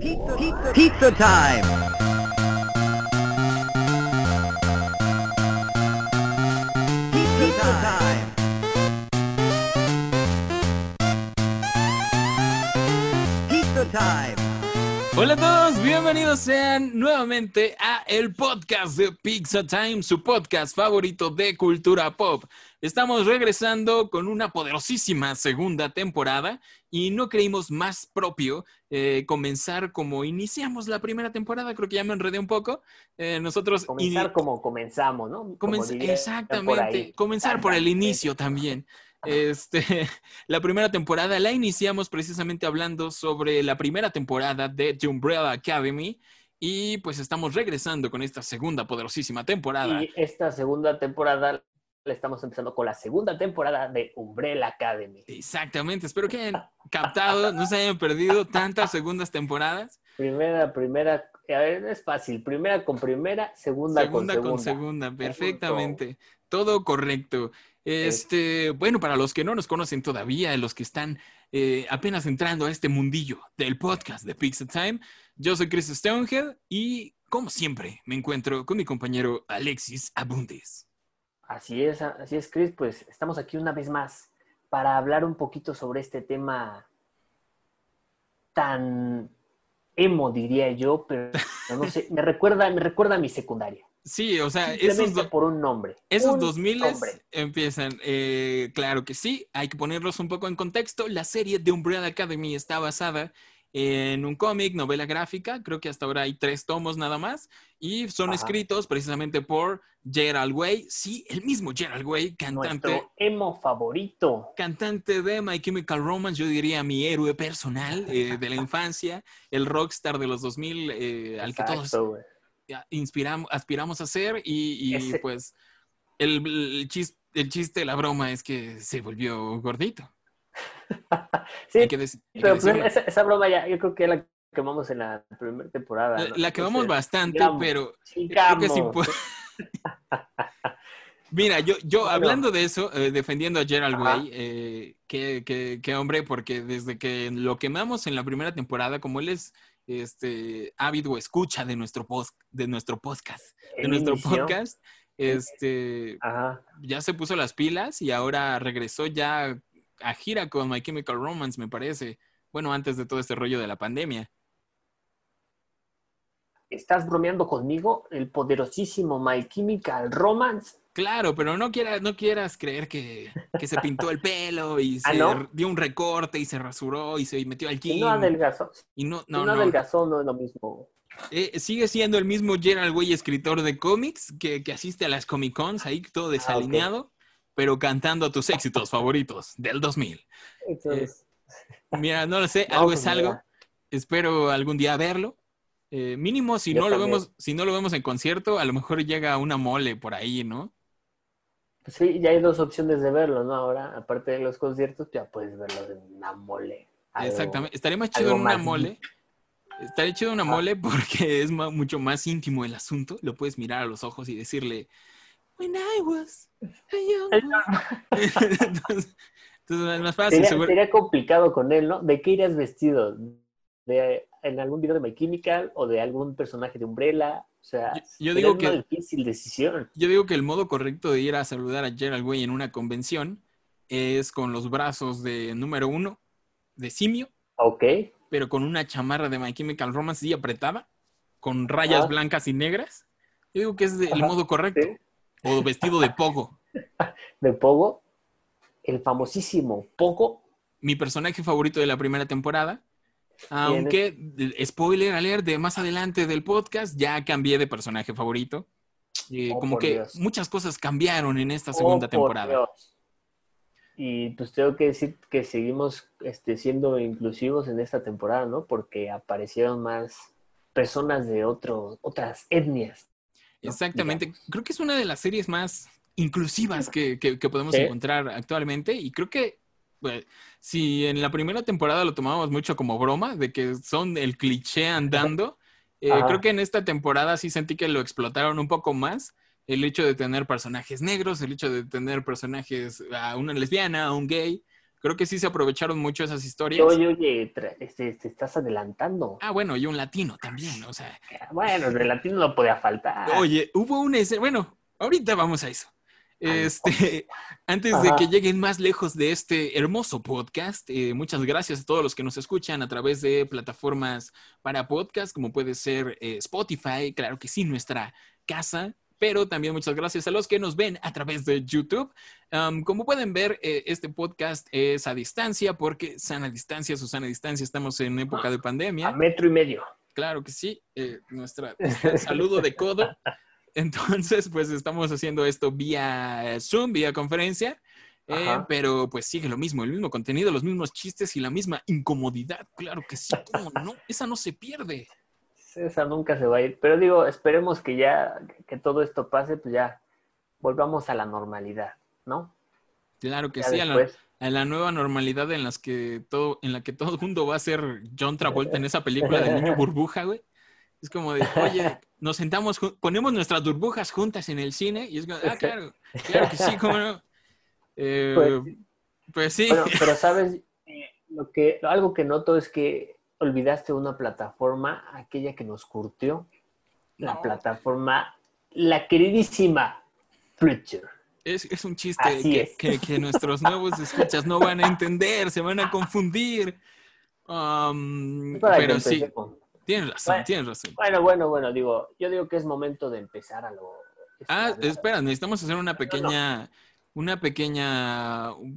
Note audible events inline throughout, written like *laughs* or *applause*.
Pizza, pizza time. Pizza time. Pizza time. Hola a todos, bienvenidos sean nuevamente a el podcast de Pizza Time, su podcast favorito de cultura pop. Estamos regresando con una poderosísima segunda temporada y no creímos más propio eh, comenzar como iniciamos la primera temporada, creo que ya me enredé un poco. Eh, nosotros... Comenzar como comenzamos, ¿no? Comenz- exactamente, comenzar por el inicio *laughs* también. Este, *laughs* la primera temporada la iniciamos precisamente hablando sobre la primera temporada de The Umbrella Academy y pues estamos regresando con esta segunda poderosísima temporada. Y esta segunda temporada estamos empezando con la segunda temporada de Umbrella Academy. Exactamente, espero que hayan captado, no se hayan perdido tantas segundas temporadas. Primera, primera, a ver, es fácil. Primera con primera, segunda, Segunda con con segunda. segunda, perfectamente. Todo correcto. Este, bueno, para los que no nos conocen todavía, los que están eh, apenas entrando a este mundillo del podcast de Pixel Time, yo soy Chris Stonehead y, como siempre, me encuentro con mi compañero Alexis Abundes. Así es, así es, Chris. Pues estamos aquí una vez más para hablar un poquito sobre este tema tan emo, diría yo, pero *laughs* no sé, me recuerda, me recuerda a mi secundaria. Sí, o sea, esos, por un nombre. esos Un 2000 nombre. empiezan. eh, claro que sí, hay que ponerlos un poco en contexto. La serie de Umbrella Academy está basada en un cómic, novela gráfica, creo que hasta ahora hay tres tomos nada más, y son Ajá. escritos precisamente por Gerald Way, sí, el mismo Gerald Way, cantante, Nuestro emo favorito. cantante de My Chemical Romance, yo diría mi héroe personal eh, de la infancia, el rockstar de los 2000, eh, al que todos inspiramos, aspiramos a ser y, y, Ese- pues el, el, el chiste, la broma es que se volvió gordito. *laughs* Sí, que pero esa, esa broma ya, yo creo que la quemamos en la primera temporada. La, ¿no? la quemamos Entonces, bastante, pero creo sigamos. que sí puede- *laughs* Mira, yo, yo hablando de eso, eh, defendiendo a Gerald. Way, eh, qué, qué- qué hombre, porque desde que lo quemamos en la primera temporada, como él es este ávido escucha de nuestro post, de nuestro podcast, de nuestro inició- podcast, este Ajá. ya se puso las pilas y ahora regresó ya a gira con My Chemical Romance, me parece. Bueno, antes de todo este rollo de la pandemia. ¿Estás bromeando conmigo? El poderosísimo My Chemical Romance. Claro, pero no quieras, no quieras creer que, que se pintó el pelo y *laughs* ¿Ah, se no? dio un recorte y se rasuró y se metió al gym. no adelgazó. y no, no, no. adelgazó, no es lo mismo. Eh, sigue siendo el mismo Gerald Way, escritor de cómics, que, que asiste a las Comic Cons, ahí todo Ah, desalineado, pero cantando tus éxitos favoritos del 2000. Entonces, Mira, no lo sé, algo es algo. Espero algún día verlo. Eh, mínimo, si Yo no lo vemos, si no lo vemos en concierto, a lo mejor llega una mole por ahí, ¿no? pues sí, ya hay dos opciones de verlo, ¿no? Ahora, aparte de los conciertos, ya puedes verlo en una mole. Algo- Exactamente. Estaría más chido en una más mole. Estaría chido en una Ajá. mole porque *laughs* es mucho más íntimo el asunto. Lo puedes mirar a los ojos y decirle, When I was a young boy". entonces, *laughs* entonces es más fácil. Sería, seguro- sería complicado con él, ¿no? ¿De qué irías vestido? ¿De, ¿En algún video de My Chemical o de algún personaje de Umbrella? O sea, Yo- digo una que- difícil decisión. Yo digo que el modo correcto de ir a saludar a Gerald Way en una convención es con los brazos de número uno, de simio, Ok. pero con una chamarra de My Chemical Romance así apretada, con rayas Ajá. blancas y negras. Yo digo que es de- el Ajá, modo correcto. sí. O vestido de pogo. *laughs* De Pogo, el famosísimo Pogo. Mi personaje favorito de la primera temporada. Aunque, eh, spoiler alert, de más adelante del podcast, ya cambié de personaje favorito. Eh, Oh, como que Dios. muchas cosas cambiaron en esta segunda Oh, por temporada. Dios. Y pues tengo que decir que seguimos este, siendo inclusivos en esta temporada, ¿no? Porque aparecieron más personas de otras etnias. Exactamente. Creo que es una de las series más inclusivas que, que- que podemos encontrar actualmente. Y creo que pues, si en la primera temporada lo tomábamos mucho como broma, de que son el cliché andando, eh, creo que en esta temporada sí sentí que lo explotaron un poco más. El hecho de tener personajes negros, el hecho de tener personajes, a una lesbiana, a un gay, Creo que sí se aprovecharon mucho esas historias. Oye, oye, tra- este, te estás adelantando. Ah, bueno, y un latino también, o sea. Bueno, el latino no podía faltar. Oye, hubo una escena, bueno, ahorita vamos a eso. Este, *laughs* antes de que lleguen más lejos de este hermoso podcast, eh, muchas gracias a todos los que nos escuchan a través de plataformas para podcast, como puede ser eh, Spotify, claro que sí, nuestra casa, pero también muchas gracias a los que nos ven a través de YouTube. Um, como pueden ver, eh, este podcast es a distancia, porque sana distancia, Susana distancia, estamos en época de A pandemia. metro y medio. Claro que sí, eh, nuestra nuestro saludo de codo. Entonces, pues estamos haciendo esto vía Zoom, vía conferencia, eh, pero pues sigue lo mismo, el mismo contenido, los mismos chistes y la misma incomodidad. Claro que sí, ¿cómo no? Esa no se pierde. Esa nunca se va a ir. Pero digo, esperemos que ya que todo esto pase, pues ya volvamos a la normalidad, ¿no? Claro que Ya sí, a la, después. a la nueva normalidad en las que todo, en la que todo el mundo va a ser John Travolta en esa película del niño burbuja, güey. Es como de, oye, nos sentamos, ponemos nuestras burbujas juntas en el cine y es como, ah, claro, claro que sí, cómo no. Eh, Pues, pues sí, Bueno, pero sabes, Eh, lo que, algo que noto es que olvidaste una plataforma, aquella que nos curtió, la No. plataforma, la queridísima Fletcher. es, es un chiste que, es. que- que nuestros nuevos escuchas no van a entender, se van a confundir. Um, pero sí, tienes razón, Bueno. tienes razón. Bueno, bueno, bueno, digo, yo digo que es momento de empezar a lo. Ah, espera, necesitamos hacer una pequeña, una pequeña, un,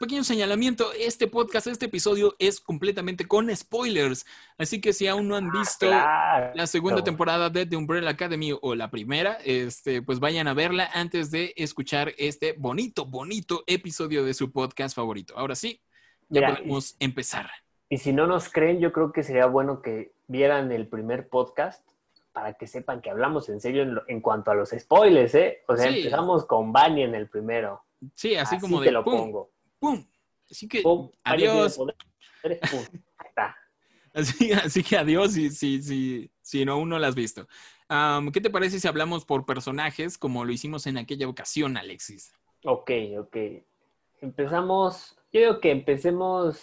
pequeño señalamiento. Este podcast, este episodio es completamente con spoilers. Así que si aún no han visto Claro. la segunda temporada de The Umbrella Academy o la primera, este, pues vayan a verla antes de escuchar este bonito, bonito episodio de su podcast favorito. Ahora sí, ya Mira, podemos empezar. Y si no nos creen, yo creo que sería bueno que vieran el primer podcast para que sepan que hablamos en serio en, lo- en cuanto a los spoilers, ¿eh? O sea, Sí. empezamos con Bunny en el primero. Sí, así, como te de lo pum, pongo. pum. Así que Pum, adiós. pum. Así, así que adiós si, si, si, si no, aún no la has visto. ¿Qué te parece si hablamos por personajes como lo hicimos en aquella ocasión, Alexis? Ok, ok. Empezamos, yo digo que empecemos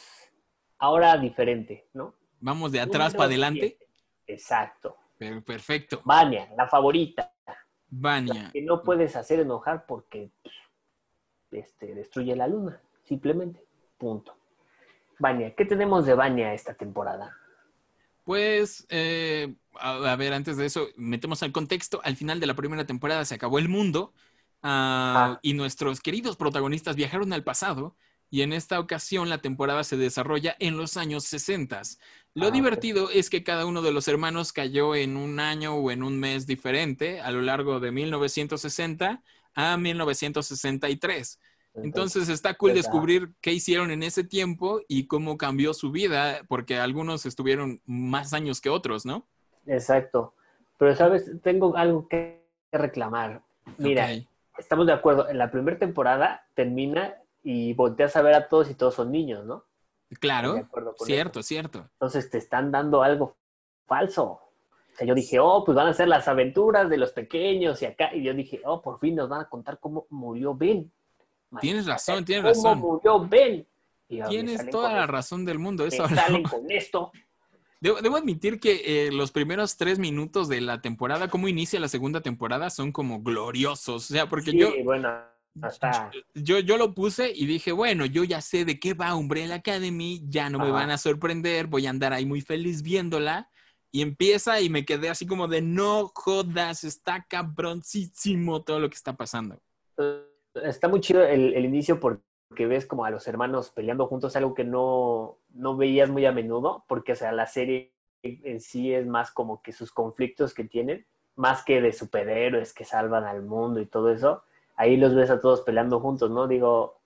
ahora diferente, ¿no? Vamos de atrás Número para adelante. siete. Exacto. Per- Perfecto. Vania, la favorita. Vania. Que no puedes hacer enojar porque pues, este, destruye la luna, simplemente. Punto. Vania, ¿qué tenemos de Vania esta temporada? Pues, eh, a, a ver, antes de eso, metemos al contexto. Al final de la primera temporada se acabó el mundo ah, Ah. y nuestros queridos protagonistas viajaron al pasado y en esta ocasión la temporada se desarrolla en los años 60. Lo Ah, divertido es que cada uno de los hermanos cayó en un año o en un mes diferente a lo largo de 1960 a 1963. Entonces está cool ¿verdad? descubrir qué hicieron en ese tiempo y cómo cambió su vida, porque algunos estuvieron más años que otros, ¿no? Exacto. Pero, ¿sabes? Tengo algo que reclamar. Mira, estamos de acuerdo. En la primera temporada termina y volteas a ver a todos y todos son niños, ¿no? Claro, acuerdo con cierto, cierto. Entonces te están dando algo falso. O sea, yo dije, oh, pues van a ser las aventuras de los pequeños y acá. Y yo dije, oh, por fin nos van a contar cómo murió Ben. Tienes razón, tienes ¿Cómo razón. murió Ben? Y me Tienes toda la esto, razón del mundo. me Eso salen con esto. Debo, debo admitir que eh, los primeros tres minutos de la temporada, cómo inicia la segunda temporada, son como gloriosos. O sea, porque Sí, yo, bueno, hasta... yo, yo lo puse y dije, bueno, yo ya sé de qué va Umbrella Academy, ya no me van a sorprender, voy a andar ahí muy feliz viéndola. Y empieza y me quedé así como de, no jodas, está cabroncísimo todo lo que está pasando. Está muy chido el, el inicio porque ves como a los hermanos peleando juntos, algo que no, no veías muy a menudo, porque o sea, la serie en sí es más como que sus conflictos que tienen, más que de superhéroes que salvan al mundo y todo eso. Ahí los ves a todos peleando juntos, ¿no? Digo,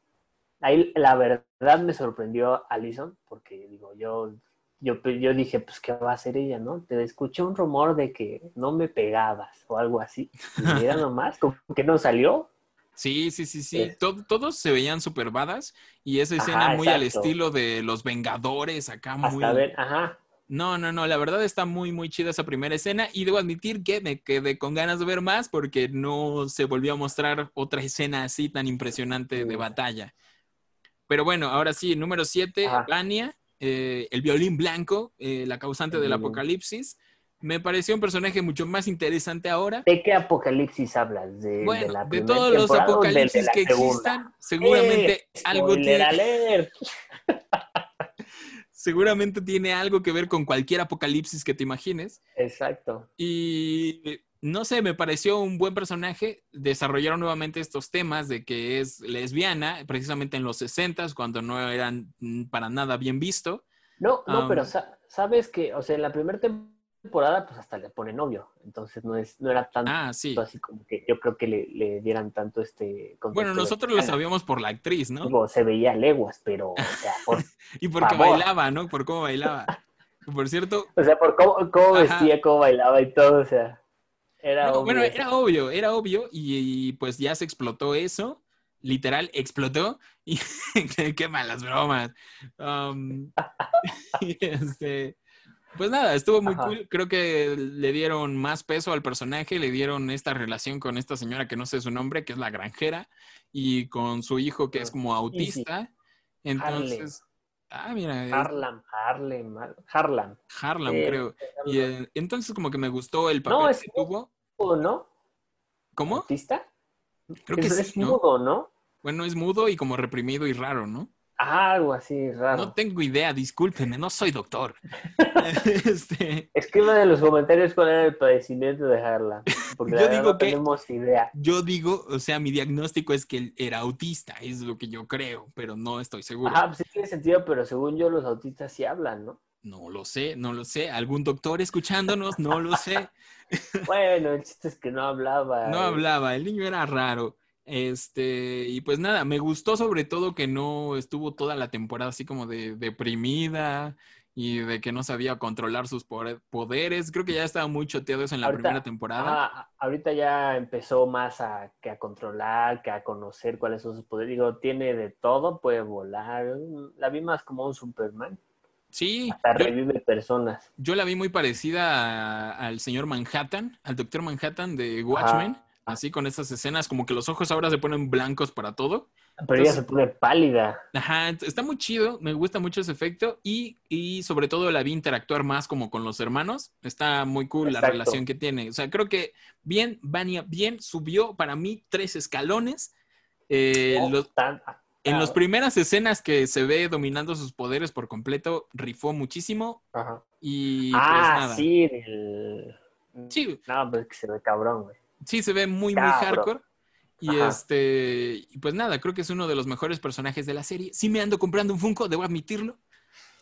ahí la verdad me sorprendió Alison, porque digo, yo, yo, yo dije, pues, ¿qué va a hacer ella, no? Te escuché un rumor de que no me pegabas o algo así. Y *laughs* mira nomás, como que no salió. Sí, sí, sí, sí. Es- todos se veían súper badass y esa Ajá, escena muy al estilo de los Vengadores, acá muy... Hasta ver, ajá. No, no, no, la verdad está muy, muy chida esa primera escena y debo admitir que me quedé con ganas de ver más porque no se volvió a mostrar otra escena así tan impresionante de batalla. Pero bueno, ahora sí, número 7, Ajá. Vania, eh, el violín blanco, eh, la causante El del violín. apocalipsis. Me pareció un personaje mucho más interesante ahora. ¿De qué apocalipsis hablas? ¿De, Bueno, de la de primera todos los de apocalipsis que segunda? existan, seguramente ¡Eh! algo tiene. Seguramente tiene algo que ver con cualquier apocalipsis que te imagines. Exacto. Y no sé, me pareció un buen personaje. Desarrollaron nuevamente estos temas de que es lesbiana, precisamente en los 60 cuando no eran para nada bien visto. No, no, pero sa- sabes que, o sea, en la primera temporada, pues hasta le pone novio. Entonces no es, no era tanto Ah, sí. así como que yo creo que le, le dieran tanto este Bueno, nosotros lo lesbiana. sabíamos por la actriz, ¿no? Digo, se veía leguas, pero, o sea, *laughs* por, Y porque favor. bailaba, ¿no? Por cómo bailaba. *laughs* Por cierto, o sea, por cómo, cómo vestía, cómo bailaba y todo, o sea, era no, obvio bueno, era obvio, era obvio. Y, y, pues ya se explotó eso. Literal, explotó. Y *laughs* qué, malas bromas. Um, este, pues nada, estuvo muy Ajá. cool. Creo que le dieron más peso al personaje, le dieron esta relación con esta señora que no sé su nombre, que es la granjera, y con su hijo que es como autista. Entonces, ah, mira, Harlem, Harlem, Har- Harlem. Harlem, Eh, creo. Y eh, entonces como que me gustó el papel No, es que tuvo. mudo, ¿no? ¿Cómo? ¿Autista? Creo que es, sí, es ¿no? mudo, ¿no? Bueno, es mudo y como reprimido y raro, ¿no? Ah, algo así raro. No tengo idea, discúlpeme, no soy doctor. *laughs* *laughs* este, Escriban en los comentarios cuál era el padecimiento de Harlem. Porque *laughs* Yo digo no que- tenemos idea. yo digo, o sea, mi diagnóstico es que él era autista, es lo que yo creo, pero no estoy seguro. Ajá, pues sí tiene sentido, pero según yo los autistas sí hablan, ¿no? No lo sé, no lo sé. ¿Algún doctor escuchándonos? No lo sé. Bueno, el chiste es que no hablaba. No eh. hablaba, el niño era raro. Este, y pues nada, me gustó sobre todo que no estuvo toda la temporada así como de deprimida y de que no sabía controlar sus poderes. Creo que ya estaba muy choteado eso en la Ahorita- primera temporada. Ahorita ya empezó más a, que a controlar, que a conocer cuáles son sus poderes. Digo, tiene de todo, puede volar. La vi más como un Superman. Sí, Hasta yo, revive personas. yo la vi muy parecida a- al señor Manhattan, al doctor Manhattan de Watchmen, así con esas escenas como que los ojos ahora se ponen blancos para todo. Pero ella se pone pálida. Ajá, está muy chido, me gusta mucho ese efecto y, y sobre todo la vi interactuar más como con los hermanos. Está muy cool la relación que tiene. O sea, creo que bien, Vania, bien, subió para mí tres escalones. Eh, los- tan- en las primeras escenas que se ve dominando sus poderes por completo, rifó muchísimo Ajá. y pues ah, nada. sí, el... Sí, No, pues es que se ve cabrón, güey. Sí, se ve muy, muy hardcore. Y Ajá. este, pues nada, creo que es uno de los mejores personajes de la serie. Sí me ando comprando un Funko, debo admitirlo.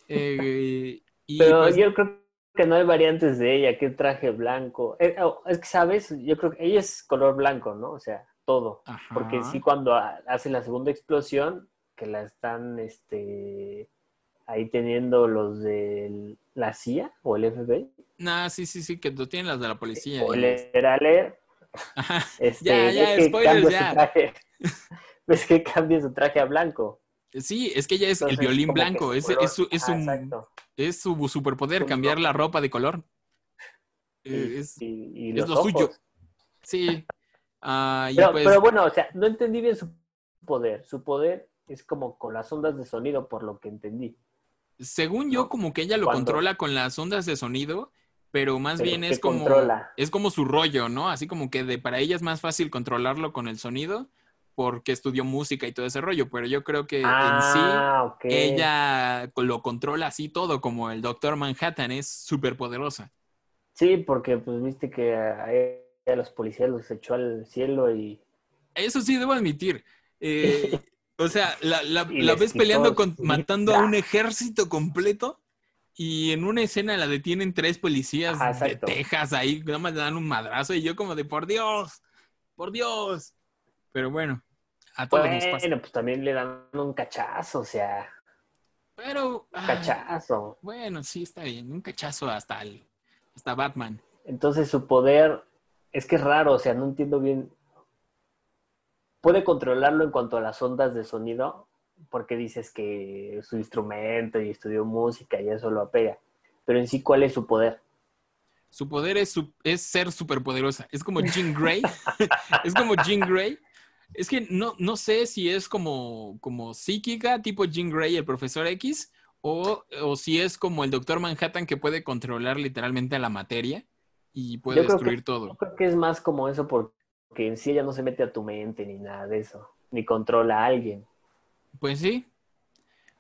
Eh, y Pero pues, yo creo que no hay variantes de ella, que traje blanco. Eh, Es que, ¿sabes? Yo creo que ella es color blanco, ¿no? O sea, todo. ajá. Porque sí, cuando ha- hace la segunda explosión, que la están este, ahí teniendo los de la CIA o el FBI, Nah, sí, sí, sí, que tienen las de la policía. o el Heralder, Ajá. *laughs* este, Ya, ya, que spoilers, cambia ya. su traje. *laughs* Ves que cambia su traje a blanco. Sí, es que ella es el violín que blanco, es, es su, es, un- es su superpoder, Su cambiar la ropa de color. *laughs* Eh, Y, es- y- y es los lo ojos. suyo. sí. Ah, y Pero, pues, pero bueno, o sea, no entendí bien su poder. Su poder es como con las ondas de sonido, por lo que entendí. según yo, como que ella lo controla con las ondas de sonido, pero más Pero bien ¿qué es como, controla? es como su rollo, ¿no? Así como que de, para ella es más fácil controlarlo con el sonido porque estudió música y todo ese rollo, pero yo creo que en sí ah, ella lo controla así todo, como el Doctor Manhattan, es súper poderosa. Sí, porque pues viste que a, a los policías los echó al cielo y... Eso sí, debo admitir. Eh, *laughs* o sea, la, ves quitó peleando con, matando a un ejército completo y en una escena la detienen tres policías Ajá, de. Texas ahí, nada más le dan un madrazo y yo como de, por Dios, por Dios. Pero bueno, a todos nos pasa. Bueno, pues también le dan un cachazo, o sea, Pero, ah, cachazo. bueno, sí, está bien, un cachazo hasta, el, hasta Batman. Entonces su poder es que es raro, o sea, no entiendo bien. Puede controlarlo en cuanto a las ondas de sonido, porque dices que su instrumento y estudió música y eso lo apega. Pero en sí, ¿cuál es su poder? Su poder es, su- es ser superpoderosa. Es como Jean *laughs* Grey. *laughs* es como Jean Grey. Es que no, no sé si es como, como psíquica, tipo Jean Grey, el profesor X, o, o si es como el doctor Manhattan que puede controlar literalmente la materia y puede Yo destruir que- todo. Yo creo que es más como eso porque en sí ella no se mete a tu mente ni nada de eso, ni controla a alguien. Pues sí.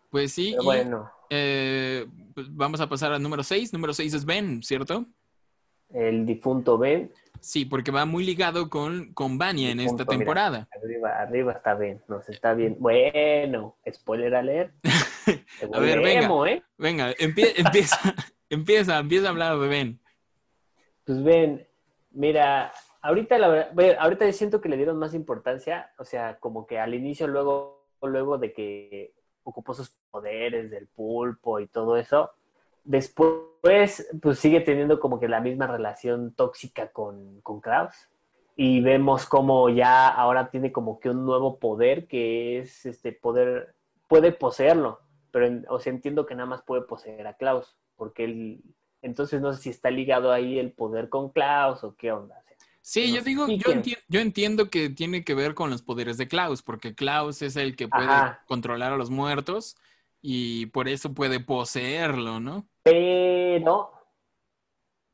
Pues sí. Pero y, bueno, eh, pues vamos a pasar al número 6. Número 6 es Ben, ¿cierto? el difunto Ben, Sí, porque va muy ligado con, con Vanya en esta mira. temporada. arriba, arriba está Ben, nos está bien. Bueno, spoiler alert. *laughs* A ver, venga. ¿eh? Venga, empie- *laughs* empieza, empieza, empieza a hablar de Ben. Pues ven, mira, ahorita la verdad, ve, ahorita siento que le dieron más importancia, o sea, como que al inicio, luego, luego de que ocupó sus poderes del pulpo y todo eso, después, pues sigue teniendo como que la misma relación tóxica con, con Kraus. Y vemos como ya ahora tiene como que un nuevo poder que es este poder, puede poseerlo, pero o sea, entiendo que nada más puede poseer a Klaus, porque él, entonces no sé si está ligado ahí el poder con Klaus o qué onda. Sí, yo digo, yo, yo entiendo que tiene que ver con los poderes de Klaus, porque Klaus es el que puede Ajá. controlar a los muertos y por eso puede poseerlo, ¿no? Pero,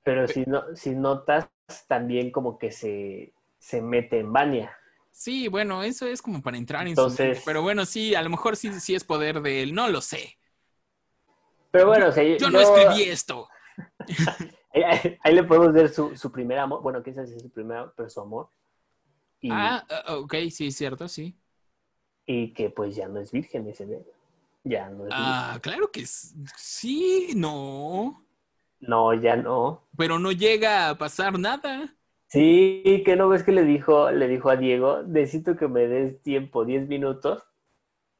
pero si, no, si notas, también como que se, se mete en Vania. Sí, bueno, eso es como para entrar en Entonces- su pero bueno, sí, a lo mejor sí, sí es poder de él, no lo sé. Pero bueno, o sea, Yo no escribí esto. *laughs* Ahí, le podemos ver su, su primer amor. Bueno, quizás es su primer amor, pero su amor. Y, Ah, ah, ok, sí, cierto, sí. y que pues ya no es virgen ese bebé. Ya no es Ah, claro que sí, no. No, ya no. pero no llega a pasar nada. Sí, que no ves que le dijo, le dijo a Diego, necesito que me des tiempo, 10 minutos.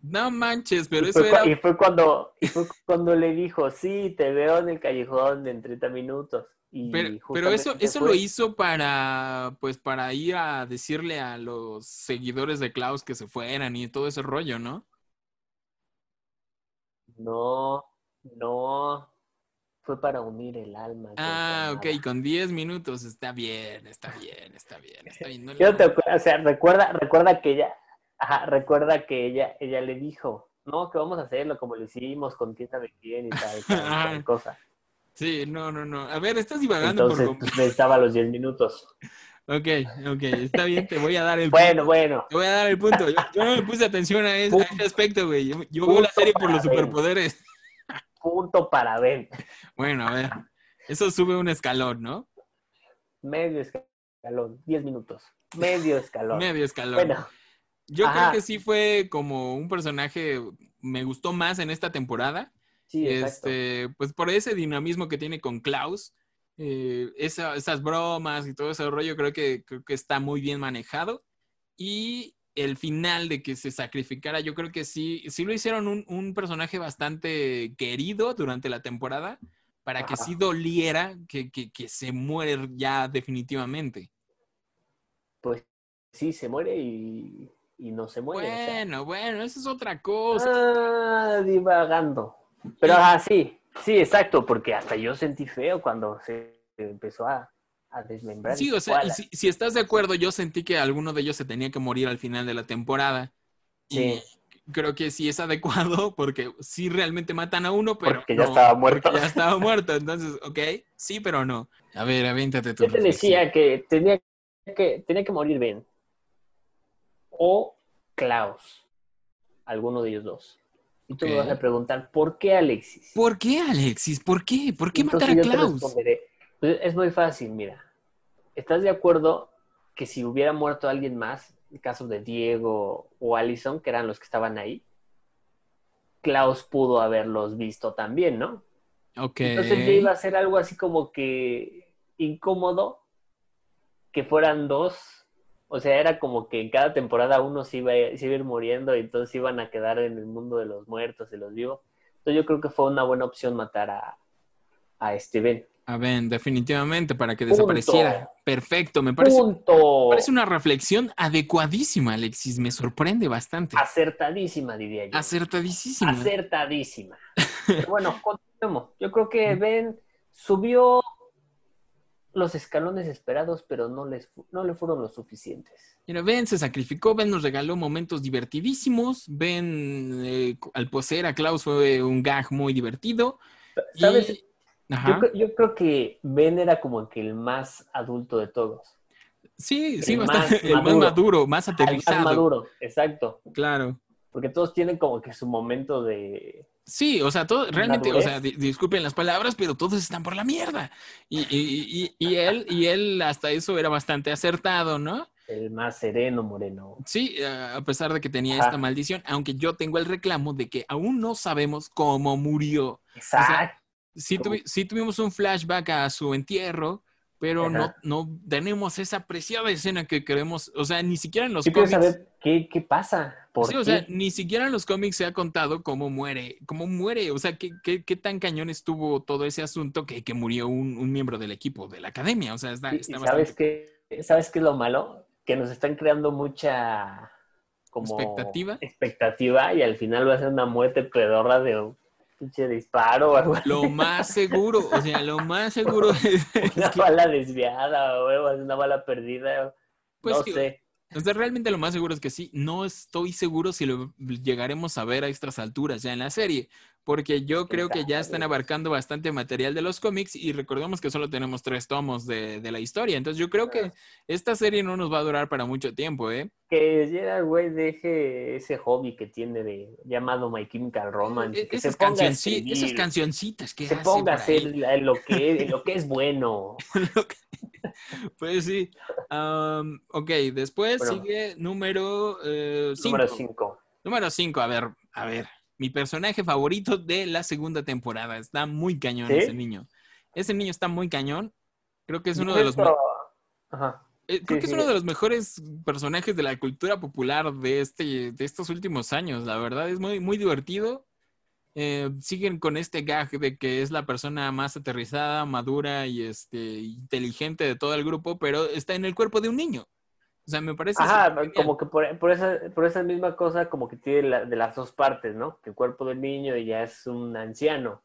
No manches, pero y, eso fue, era y fue cuando, y fue cuando le dijo, sí, te veo en el callejón en 30 minutos. Y Pero, pero eso, eso fue- lo hizo para, pues, para ir a decirle a los seguidores de Klaus que se fueran y todo ese rollo, ¿no? No, no. Fue para unir el alma. Ah, ok, con 10 minutos está bien, está bien, está bien, está bien. No le- Yo te o sea, recuerda, recuerda que ella, ajá, recuerda que ella, ella le dijo, no, que vamos a hacerlo como lo hicimos con quién sabe quién y *laughs* tal, tal, cosa. Sí, no, no, no. A ver, estás divagando Entonces, por pues, necesitaba los 10 minutos. Ok, ok, está bien, te voy a dar el Bueno, bueno. Te voy a dar el punto. Yo, yo no le puse atención a ese, a ese aspecto, güey. Yo, yo veo la Punto serie por los Ben. superpoderes. *laughs* Punto para Ben. Bueno, a ver. Eso sube un escalón, ¿no? Medio escalón, 10 minutos. Medio escalón. Medio escalón. Bueno, Yo creo que sí fue como un personaje, me gustó más en esta temporada. sí, exacto. este, pues por ese dinamismo que tiene con Klaus, eh, esa- esas bromas y todo ese rollo, creo que, creo que está muy bien manejado. Y el final de que se sacrificara, yo creo que sí, sí lo hicieron un, un personaje bastante querido durante la temporada, para que sí doliera que, que- que se muere ya definitivamente. Pues sí, se muere y, y no se muere. o sea. Bueno, bueno, eso es otra cosa. Ah, divagando. Pero ah, sí, exacto, porque hasta yo sentí feo cuando se empezó a, a desmembrar. Sí, o sea, si, si estás de acuerdo, yo sentí que alguno de ellos se tenía que morir al final de la temporada. Sí. Y creo que sí es adecuado *laughs* porque sí realmente matan a uno, pero Porque ya estaba muerto. ya estaba muerto. Entonces, ok, sí, pero no. A ver, avéntate tu Yo te decía que tenía que tenía que morir Ben. O Klaus. Alguno de ellos dos. Y tú me vas a preguntar, ¿por qué Alexis? ¿Por qué, Alexis? ¿Por qué? ¿Por qué Entonces matar a Klaus? Pues es muy fácil, mira. ¿Estás de acuerdo que si hubiera muerto alguien más, el caso de Diego o Allison, que eran los que estaban ahí, Klaus pudo haberlos visto también, ¿no? Ok. Entonces ya iba a ser algo así como que incómodo que fueran dos. O sea, era como que en cada temporada uno se iba, a- se iba a ir muriendo y entonces iban a quedar en el mundo de los muertos y los vivos. Entonces yo creo que fue una buena opción matar a, a Steven. A ver, definitivamente, para que Punto. desapareciera. Perfecto, me parece, Punto. parece una reflexión adecuadísima, Alexis. Me sorprende bastante. Acertadísima, diría yo. Acertadísima. Acertadísima. *laughs* Pero bueno, continuemos. Yo creo que Ben subió, los escalones esperados, pero no, les, no le fueron los suficientes. Mira, Ben se sacrificó, Ben nos regaló momentos divertidísimos, Ben eh, al poseer a Klaus fue un gag muy divertido. ¿Sabes? Yo, cre- yo creo que Ben era como que el más adulto de todos. Sí, sí, bastante, más el más maduro. maduro, más El más aterrizado. maduro, exacto. Claro. Porque todos tienen como que su momento de... Sí, o sea, todo, realmente, o sea, di- disculpen las palabras, pero todos están por la mierda. Y, y, y, y él, y él hasta eso era bastante acertado, ¿no? El más sereno, moreno. Sí, eh, a pesar de que tenía Ajá. esta maldición, aunque yo tengo el reclamo de que aún no sabemos cómo murió. Exacto. Tuvi- sí tuvimos un flashback a su entierro, pero no, no tenemos esa preciada escena que queremos, o sea, ni siquiera en los quiero cómics. saber qué, qué pasa. ¿Por Sí, qué? o sea, ni siquiera en los cómics se ha contado cómo muere, cómo muere, o sea, qué, qué, qué tan cañón estuvo todo ese asunto que, que murió un, un miembro del equipo de la academia, o sea, está, y está ¿Sabes bastante... qué? ¿Sabes qué es lo malo? Que nos están creando mucha como ¿Expectativa? expectativa y al final va a ser una muerte pedorra de pinche disparo o algo así. Lo más seguro, o sea, lo más seguro *laughs* es, Una que, bala desviada o una bala perdida. pues, no sé. o sea, realmente lo más seguro es que sí, no estoy seguro si lo llegaremos a ver a estas alturas ya en la serie, porque yo creo que ya están abarcando bastante material de los cómics y recordemos que solo tenemos tres tomos de, de la historia, entonces yo creo que esta serie no nos va a durar para mucho tiempo, ¿eh? Que Gerard Way deje ese hobby que tiene de llamado My Chemical Romance. Que esas, se ponga a cancionci- esas cancioncitas que se hace ponga a hacer lo que, lo que es bueno. *laughs* Pues sí. Am, ok, después Bueno. sigue número 5. Número 5. Número 5, a ver, a ver. Mi personaje favorito de la segunda temporada. Está muy cañón ¿Sí? ese niño. Ese niño está muy cañón. Creo que es uno de los... Ajá. eh, creo sí, que es uno de los mejores personajes de la cultura popular de, este, de estos últimos años. La verdad es muy, muy divertido. Eh, siguen con este gag de que es la persona más aterrizada, madura y este, inteligente de todo el grupo, pero está en el cuerpo de un niño. O sea, me parece... Ajá, como que por, por esa, por esa misma cosa, como que tiene la- de las dos partes, ¿no? Que el cuerpo del niño ya es un anciano,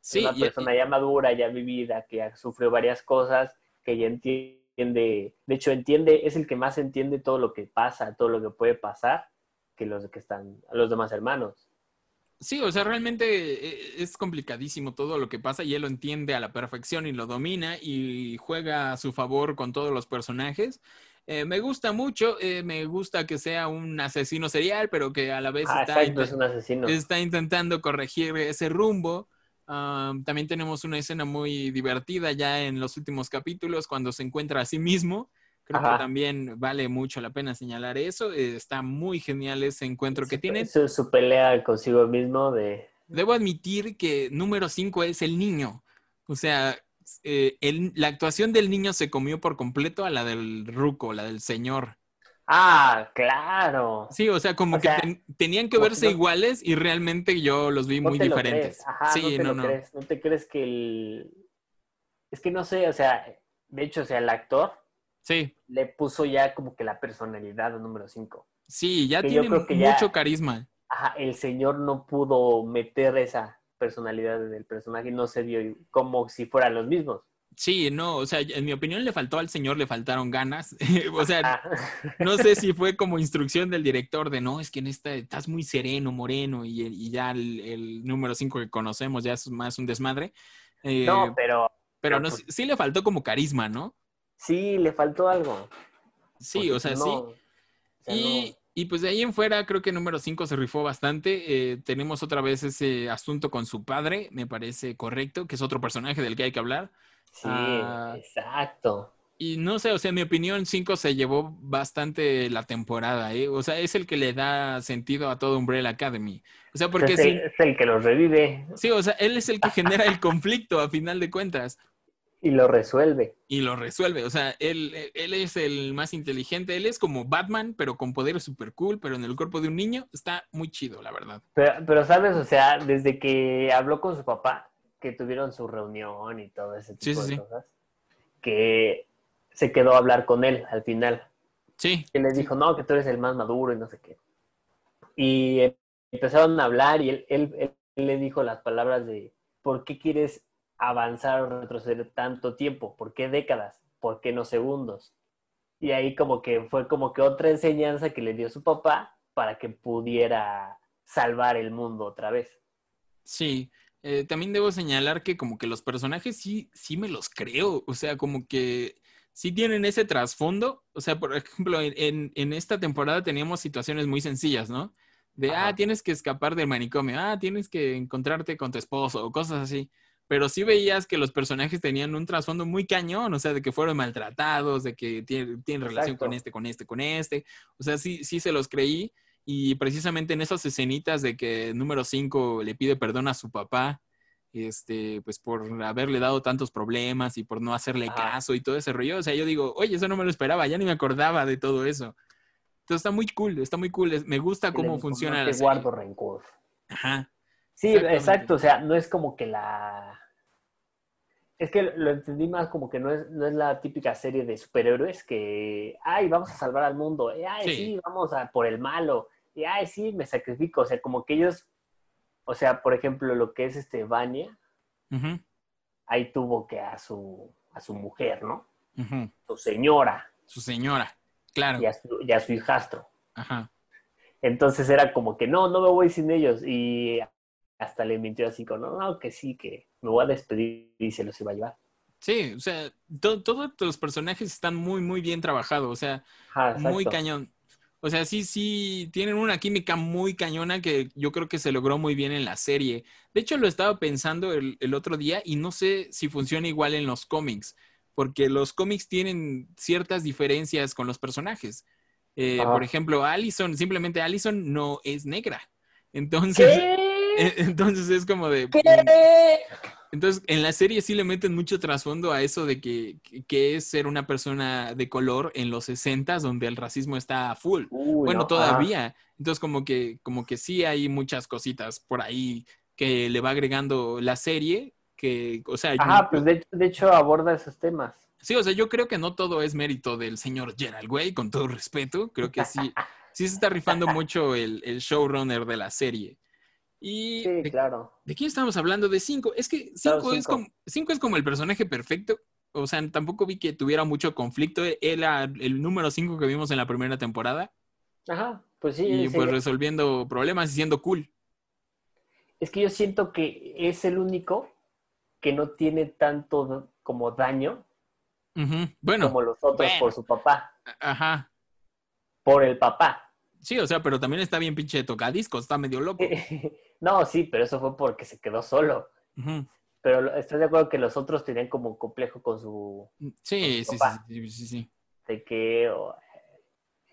Sí, una y- persona ya madura, ya vivida, que ya sufrió varias cosas, que ya entiende, de hecho entiende, es el que más entiende todo lo que pasa, todo lo que puede pasar, que los que están, los demás hermanos. Sí, o sea, realmente eh, es complicadísimo todo lo que pasa y él lo entiende a la perfección y lo domina y juega a su favor con todos los personajes. Eh, me gusta mucho, eh, me gusta que sea un asesino serial, pero que a la vez Ah, está, exacto, inte- es un asesino. está intentando corregir ese rumbo. Am, también tenemos una escena muy divertida ya en los últimos capítulos cuando se encuentra a sí mismo. Creo que también vale mucho la pena señalar eso. Eh, está muy genial ese encuentro que Su- tienen. Su, su pelea consigo mismo de... Debo admitir que número 5 es el niño. O sea, eh, el- la actuación del niño se comió por completo a la del ruco, la del señor. Ah, claro. Sí, o sea, como O que sea, ten- tenían que verse no- iguales y realmente yo los vi No muy te lo diferentes. crees. Ajá, sí, no te no, lo no. crees. No te crees que el... Es que no sé, o sea, de hecho, o sea, el actor Sí, le puso ya como que la personalidad al número 5. sí, ya Que tiene ya- mucho carisma. Ajá, el señor no pudo meter esa personalidad del personaje no se vio como si fueran los mismos. Sí, no, o sea, en mi opinión le faltó al señor, le faltaron ganas. *laughs* o sea, no sé si *laughs* fue como instrucción del director de no, es que en esta estás muy sereno, moreno, y, y ya el, el número 5 que conocemos ya es más un desmadre. Eh, no, pero pero no, pues- sí, le faltó como carisma, ¿no? sí, le faltó algo. Sí, o sea, no, sí. o sea, Y, no. Y pues de ahí en fuera creo que número 5 se rifó bastante. Eh, tenemos otra vez ese asunto con su padre, me parece correcto, que es otro personaje del que hay que hablar. Sí, ah, exacto. Y no sé, o sea, en mi opinión, 5 se llevó bastante la temporada, ¿eh? O sea, es el que le da sentido a todo Umbrella Academy. O sea, porque es, sí, el, es el que los revive sí, o sea, él es el que genera el *laughs* conflicto a final de cuentas y lo resuelve. y lo resuelve. O sea, él, él es el más inteligente, él es como Batman, pero con poderes super cool, pero en el cuerpo de un niño está muy chido, la verdad. Pero, pero, sabes, o sea, desde que habló con su papá, que tuvieron su reunión y todo ese Sí, tipo sí, de sí. cosas, que se quedó a hablar con él al final. Sí, Que les dijo, no, que tú eres el más maduro y no sé qué. Y empezaron a hablar y él, él, él le dijo las palabras de, ¿por qué quieres avanzar o retroceder tanto tiempo? ¿Por qué décadas? ¿Por qué no segundos? Y ahí como que fue como que otra enseñanza que le dio su papá para que pudiera salvar el mundo otra vez. Sí, eh, también debo señalar que como que los personajes sí, sí me los creo, o sea, como que sí tienen ese trasfondo, o sea, por ejemplo, en, en esta temporada teníamos situaciones muy sencillas, ¿no? De, ah, tienes que escapar del manicomio, ah, tienes que encontrarte con tu esposo o cosas así. Pero sí veías que los personajes tenían un trasfondo muy cañón, o sea, de que fueron maltratados, de que tienen, tienen relación con este, con este, con este. O sea, sí, sí se los creí. Y precisamente en esas escenitas de que número 5 le pide perdón a su papá, este, pues por haberle dado tantos problemas y por no hacerle Ajá. caso y todo ese rollo. O sea, yo digo, oye, eso no me lo esperaba, ya ni me acordaba de todo eso. Entonces está muy cool, está muy cool. Me gusta cómo funciona la serie. guardo rencor. Ajá. Sí, exacto, o sea, no es como que la... Es que lo entendí más como que no es, no es la típica serie de superhéroes que, ay, vamos a salvar al mundo, ay, Sí. sí. vamos a por el malo, y ay, sí, me sacrifico, o sea, como que ellos, o sea, por ejemplo, lo que es este Vania, ahí tuvo que a su, a su mujer, ¿no? Su señora Su señora, claro. y a su, y a su hijastro. Ajá. Entonces era como que no, no me voy sin ellos. Y hasta le mintió así con, no, no, que sí, que me voy a despedir y se los iba a llevar. Sí, o sea, to- todos los personajes están muy, muy bien trabajados, o sea, Ajá, muy cañón. O sea, sí, sí, tienen una química muy cañona que yo creo que se logró muy bien en la serie. De hecho, lo estaba pensando el, el otro día y no sé si funciona igual en los cómics, porque los cómics tienen ciertas diferencias con los personajes. Eh, por ejemplo, Allison, simplemente Allison no es negra. Entonces, ¿Qué? Eh, *laughs* entonces es como de... ¿Qué? Entonces, en la serie sí le meten mucho trasfondo a eso de que, que es ser una persona de color en los 60 donde el racismo está a full. Uy, bueno, no, todavía. Entonces, como que, como que sí hay muchas cositas por ahí que le va agregando la serie, que, o sea, Ajá, Ajá, yo- pues de, de hecho aborda esos temas. sí, o sea, yo creo que no todo es mérito del señor Gerald Way, con todo respeto. Creo que sí, sí se está rifando mucho el, el showrunner de la serie. Y Sí, de- claro. ¿De quién estamos hablando? De cinco. Es que Claro, cinco, es como, cinco es como el personaje perfecto. O sea, tampoco vi que tuviera mucho conflicto. Era el número cinco que vimos en la primera temporada. Ajá, pues sí. y sí. pues resolviendo problemas y siendo cool. Es que yo siento que es el único que no tiene tanto como daño. Bueno, como los otros bueno. por su papá. ajá. Por el papá. Sí, o sea, pero también está bien pinche tocadiscos, está medio loco. *laughs* no, sí, pero eso fue porque se quedó solo. Pero ¿estás de acuerdo que los otros tenían como un complejo con su... Sí, Con su sí, sí, sí, sí, de que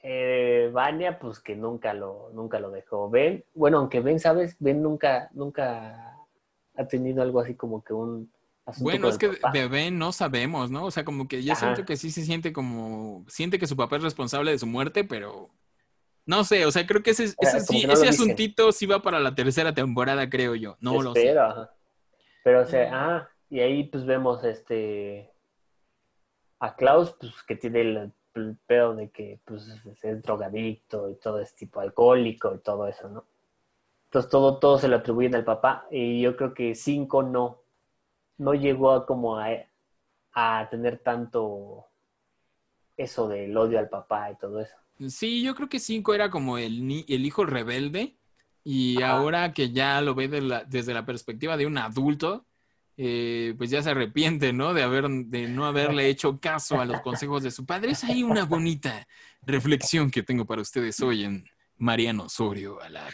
eh, Vania, pues que nunca lo, nunca lo dejó. Ben, bueno, aunque Ben, ¿sabes? Ben nunca, nunca ha tenido algo así como que un asunto Bueno, es que papá. de Ben no sabemos, ¿no? O sea, como que yo Ajá. siento que sí se siente como, siente que su papá es responsable de su muerte, pero no sé, o sea, creo que ese, ese, sí- que no ese dicen. asuntito sí va para la tercera temporada, creo yo. No lo sé. Ajá. Pero, o sea, Mm. ah, y ahí pues vemos este a Klaus, pues que tiene el, el pedo de que pues es drogadicto y todo es tipo alcohólico y todo eso, ¿no? Entonces todo, todo se lo atribuyen al papá y yo creo que cinco no, no llegó a como a, a tener tanto eso del odio al papá y todo eso. Sí, yo creo que cinco era como el, el hijo rebelde y Ajá. ahora que ya lo ve de la- desde la perspectiva de un adulto, eh, pues ya se arrepiente, ¿no? De, haber, de no haberle hecho caso a los consejos de su padre. Es ahí una bonita reflexión que tengo para ustedes hoy en Mariano Osorio Alada.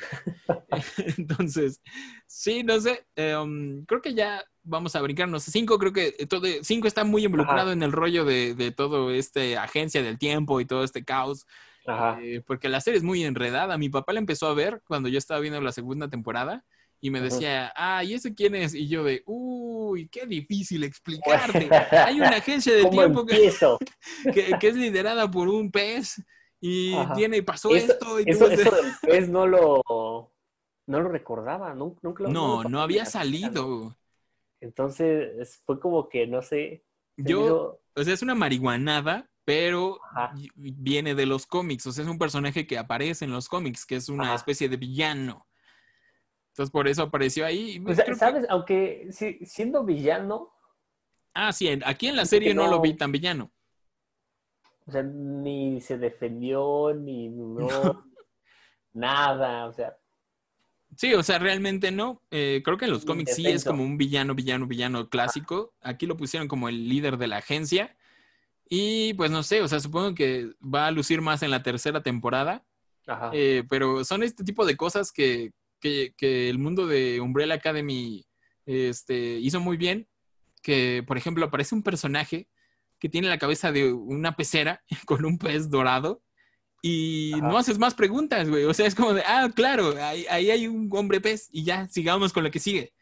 *laughs* Entonces, sí, no sé, um, creo que ya vamos a brincarnos. Cinco, creo que todo, cinco está muy involucrado Ajá. en el rollo de, de todo este agencia del tiempo y todo este caos. Ajá. Eh, porque la serie es muy enredada. Mi papá la empezó a ver cuando yo estaba viendo la segunda temporada y me decía, ah, ¿y ese quién es? Y yo de, uy, qué difícil explicarte. *laughs* Hay una agencia ¿Cómo tiempo que, empiezo? *laughs* que, que es liderada por un pez y Ajá. tiene, pasó Eso- esto. Y Eso, de- eso del pez no lo, no lo recordaba, nun- nunca lo no, no había salido. Entonces es- fue como que, no sé. Yo, o sea, es una marihuanada, pero Ajá. viene de los cómics. O sea, es un personaje que aparece en los cómics, que es una Ajá. especie de villano. Entonces por eso apareció ahí. Pues, ¿sabes? Aunque sí, siendo villano. Ah, sí, aquí en la serie no... lo vi tan villano. O sea, ni se defendió, ni *laughs* no, nada, o sea. Sí, o sea, realmente no. Eh, creo que en los cómics sí es como un villano, villano, villano clásico. Aquí lo pusieron como el líder de la agencia. Y pues no sé, o sea, supongo que va a lucir más en la tercera temporada. Ajá. Eh, pero son este tipo de cosas que, que, que, el mundo de Umbrella Academy este, hizo muy bien. Que, por ejemplo, aparece un personaje que tiene la cabeza de una pecera *laughs* con un pez dorado y no haces más preguntas, güey. O sea, es como de, ah, claro, ahí, hay un hombre pez y ya, sigamos con lo que sigue.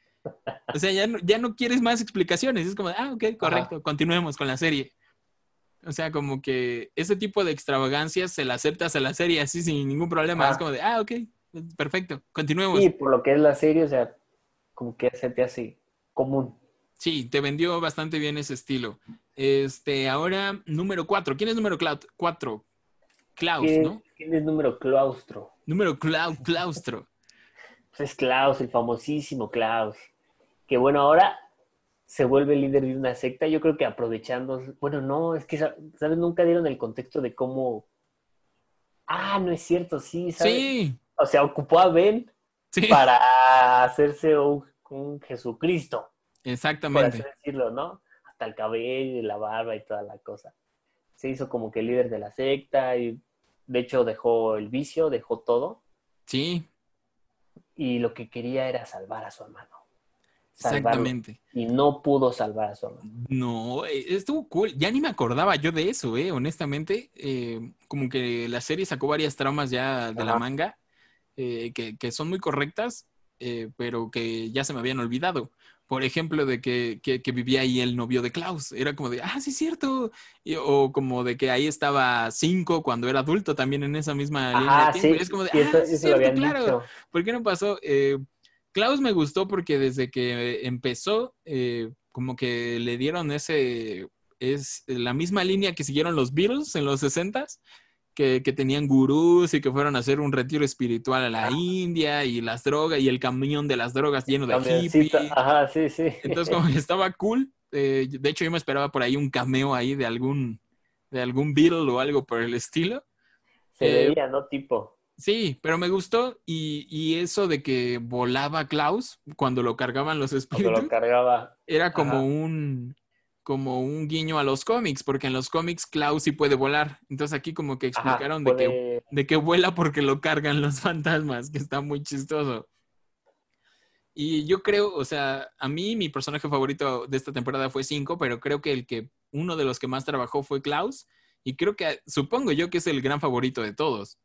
O sea, ya no, ya no quieres más explicaciones. Es como de, ah, ok, correcto, continuemos con la serie. O sea, como que ese tipo de extravagancias se la aceptas a la serie así sin ningún problema. Es como de, ah, ok, perfecto, continuemos. Y por lo que es la serie, o sea, como que se te hace común. Sí, te vendió bastante bien ese estilo. Este, ahora, número cuatro. ¿Quién es número cuatro? Klaus, ¿no? ¿Quién es número claustro? Número clau claustro. Pues es Klaus, el famosísimo Klaus. Que bueno, ahora se vuelve líder de una secta. Yo creo que aprovechando. Bueno, no, es que, ¿sabes? Nunca dieron el contexto de cómo. Ah, no es cierto, sí, ¿sabes? Sí. O sea, ocupó a Ben para hacerse un, Jesucristo. Exactamente. Por así decirlo, ¿no? Hasta el cabello y la barba y toda la cosa. Se hizo como que líder de la secta y de hecho dejó el vicio, dejó todo. Sí. Y lo que quería era salvar a su hermano. Exactamente. Y no pudo salvar a su hermano. No, eh, estuvo cool. Ya ni me acordaba yo de eso, eh, honestamente. Eh, como que la serie sacó varias tramas ya de la manga eh, que, que, son muy correctas, pero que ya se me habían olvidado por ejemplo, de que, que, vivía ahí el novio de Klaus. Era como de, ah, sí, es cierto. o como de que ahí estaba cinco cuando era adulto también en esa misma línea de tiempo. es como de, ah, sí, cierto, claro. ¿Por qué no pasó? Eh, Klaus me gustó porque desde que empezó, eh, como que le dieron ese, es la misma línea que siguieron los Beatles en los 60s que, tenían gurús y que fueron a hacer un retiro espiritual a la India y las drogas y el camión de las drogas lleno de hippies. Ajá, sí, sí. Entonces, como que estaba cool. Eh, de hecho, yo me esperaba por ahí un cameo ahí de algún, de algún Beatle o algo por el estilo. Se eh, veía, ¿no? Tipo. Sí, pero me gustó y, y, eso de que volaba Klaus cuando lo cargaban los espíritus. Cuando lo cargaba. Era como un como un guiño a los cómics, porque en los cómics Klaus sí puede volar. Entonces aquí como que explicaron de, que, de que vuela porque lo cargan los fantasmas, que está muy chistoso. Y yo creo, o sea, a mí mi personaje favorito de esta temporada fue 5, pero creo que el que uno de los que más trabajó fue Klaus. Y creo que, supongo yo que es el gran favorito de todos.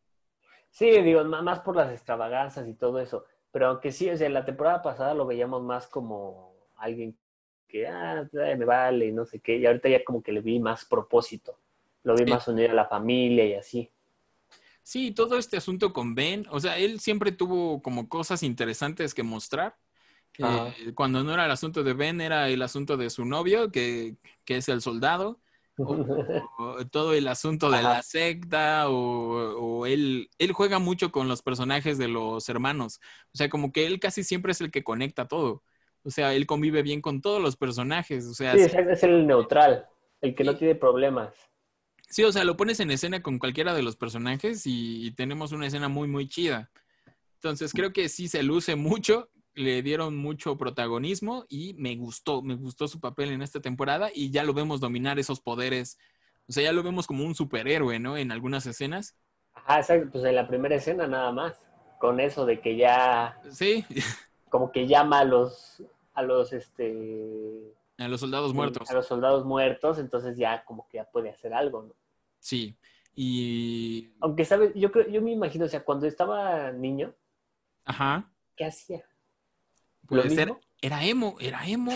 Sí, digo, más por las extravaganzas y todo eso. Pero aunque sí, o sea, la temporada pasada lo veíamos más como alguien que, ah, me vale, y no sé qué, y ahorita ya como que le vi más propósito, lo vi más unido a la familia y así. Sí, todo este asunto con Ben, o sea, él siempre tuvo como cosas interesantes que mostrar. Eh, cuando no era el asunto de Ben, era el asunto de su novio, que, que es el soldado. O, todo el asunto de la secta, o, o, él, él juega mucho con los personajes de los hermanos. O sea, como que él casi siempre es el que conecta todo. O sea, él convive bien con todos los personajes. O sea, sí, es el neutral, el que no tiene problemas. Sí, o sea, lo pones en escena con cualquiera de los personajes y, tenemos una escena muy, muy chida. Entonces, creo que sí se luce mucho, le dieron mucho protagonismo y me gustó, me gustó su papel en esta temporada y ya lo vemos dominar esos poderes. O sea, ya lo vemos como un superhéroe, ¿no? En algunas escenas. Ajá, exacto. Pues en la primera escena nada más. Con eso de que ya. Sí. *laughs* como que llama a los, a los, este... A los soldados muertos. A los soldados muertos, entonces ya como que ya puede hacer algo, ¿no? Sí, y... Aunque, ¿sabes? Yo creo, yo me imagino, o sea, cuando estaba niño, Ajá. ¿qué hacía? Puede ser, era emo, era emo.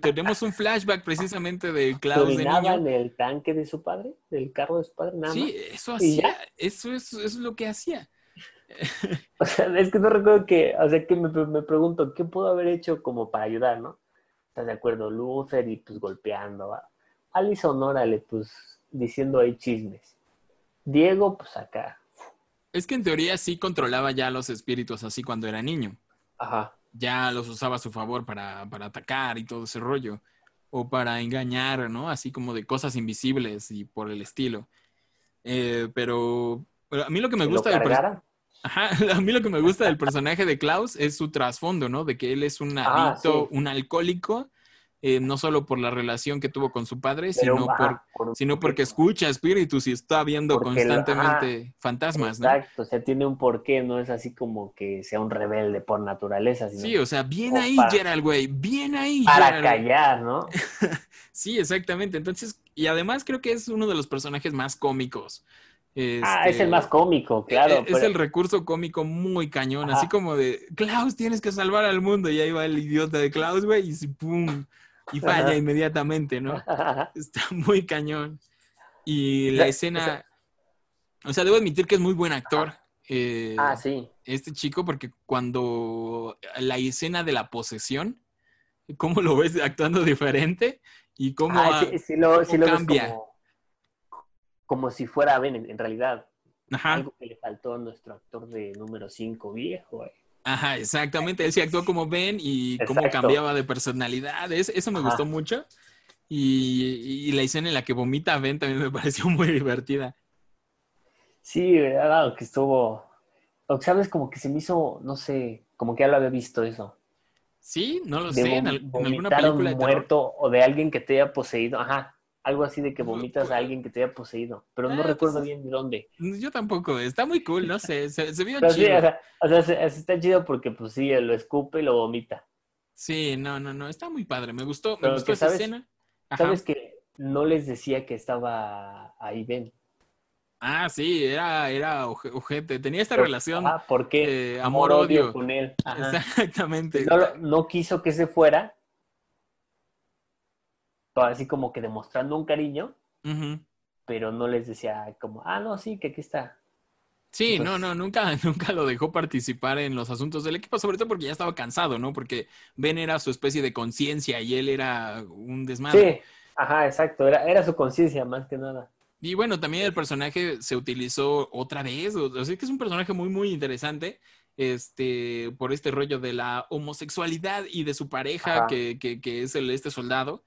Tenemos un flashback precisamente de *laughs* Klaus de niño. en el tanque de su padre? ¿Del carro de su padre? Nada sí, eso hacía, eso es, eso es lo que hacía. *laughs* o sea, es que no recuerdo que, o sea, que me, pregunto, ¿qué pudo haber hecho como para ayudar, no? ¿Estás de acuerdo? Luther y pues golpeando. a Alison, órale, pues diciendo ahí chismes. Diego, pues acá. Es que en teoría sí controlaba ya los espíritus así cuando era niño. Ajá. Ya los usaba a su favor para, para atacar y todo ese rollo. O para engañar, ¿no? Así como de cosas invisibles y por el estilo. Eh, pero, pero a mí lo que me ¿Que gusta lo del? Ajá, *laughs* a mí lo que me gusta del personaje de Klaus es su trasfondo, ¿no? De que él es un Ah, adicto, sí. un alcohólico, eh, no solo por la relación que tuvo con su padre, Pero, sino, por, ajá, por- sino porque escucha espíritus y está viendo constantemente fantasmas, ¿no? Exacto, o sea, tiene un porqué, no es así como que sea un rebelde por naturaleza, sino Sí, o sea, bien ahí, para- Gerald, güey, bien ahí, para Gerald. callar, ¿no? *laughs* Sí, exactamente. Entonces, y además creo que es uno de los personajes más cómicos. Ah, es Este, el más cómico, claro. Eh, Es pero- el recurso cómico muy cañón, Ajá. así como de, Klaus, tienes que salvar al mundo. Y ahí va el idiota de Klaus, güey, y si pum, y falla Ajá. inmediatamente, ¿no? Está muy cañón. Y la sea, escena, o sea, debo admitir que es muy buen actor. eh, ah, sí. Este chico, porque cuando la escena de la posesión, cómo lo ves actuando diferente y cómo... Ah, ha- sí, sí lo, sí cómo lo ves cambia. como, como si fuera Ben, en, en realidad. Ajá. Algo que le faltó a nuestro actor de número 5 viejo. eh. Ajá, exactamente. Él sí actuó como Ben y cómo Exacto. cambiaba de personalidad. Es- eso me Ajá. gustó mucho. Y, y la escena en la que vomita a Ben también me *laughs* pareció muy divertida. Sí, verdad, que estuvo... O que, ¿Sabes? Como que se me hizo, no sé, como que ya lo había visto eso. Sí, no lo de sé. En, alguna película de terror. muerto o de alguien que te haya poseído. Ajá, algo así de que me vomitas a alguien que te haya poseído. Pero no Ah, recuerdo pues, bien de dónde. Yo tampoco. Está muy cool, no sé. Se, se vio *laughs* Pero sí, chido. o sea, o sea, se- se está chido porque pues sí, lo escupe y lo vomita. Sí, no, no, no. Está muy padre. Me gustó, me Pero gustó que esa sabes- escena. Ajá. ¿Sabes que no les decía que estaba ahí Ben? Ah, sí, era, era oje- ojete. Tenía esta Pero- relación Ah, ¿por qué? eh, amor-odio. con él. Ajá. Exactamente. No quiso que se fuera. Pero Así como que demostrando un cariño, pero no les decía como, ah, no, sí, que aquí está. Sí, Entonces- no, no, nunca, *laughs* nunca lo dejó participar en los asuntos del equipo, sobre todo porque ya estaba cansado, ¿no? Porque Ben era su especie de conciencia y él era un desmadre. Sí, ajá, exacto. Era, era su conciencia más que nada. Y bueno, también el personaje se utilizó otra vez, o sea que es un personaje muy, muy interesante, este, por este rollo de la homosexualidad y de su pareja, que, que, que es el, este soldado,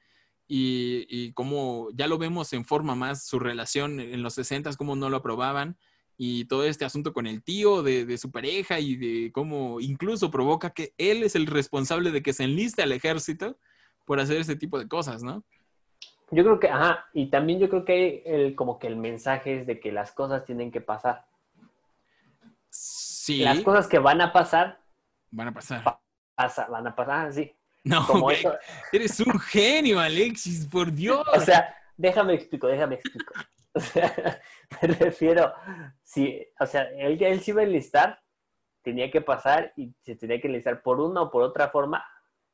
y, y cómo ya lo vemos en forma más su relación en los 60, cómo no lo aprobaban, y todo este asunto con el tío de, de su pareja y de cómo incluso provoca que él es el responsable de que se enliste al ejército por hacer este tipo de cosas, ¿no? Yo creo que, ajá, y también yo creo que el, como que el mensaje es de que las cosas tienen que pasar. Sí, Las cosas que van a pasar, van a pasar. pasa, van a pasar, sí. No, Como güey, eso. eres un genio, Alexis, por Dios. O sea, déjame explico, déjame explico. O sea, *laughs* me refiero, si, o sea, él, él se iba a enlistar, tenía que pasar y se tenía que enlistar por una o por otra forma,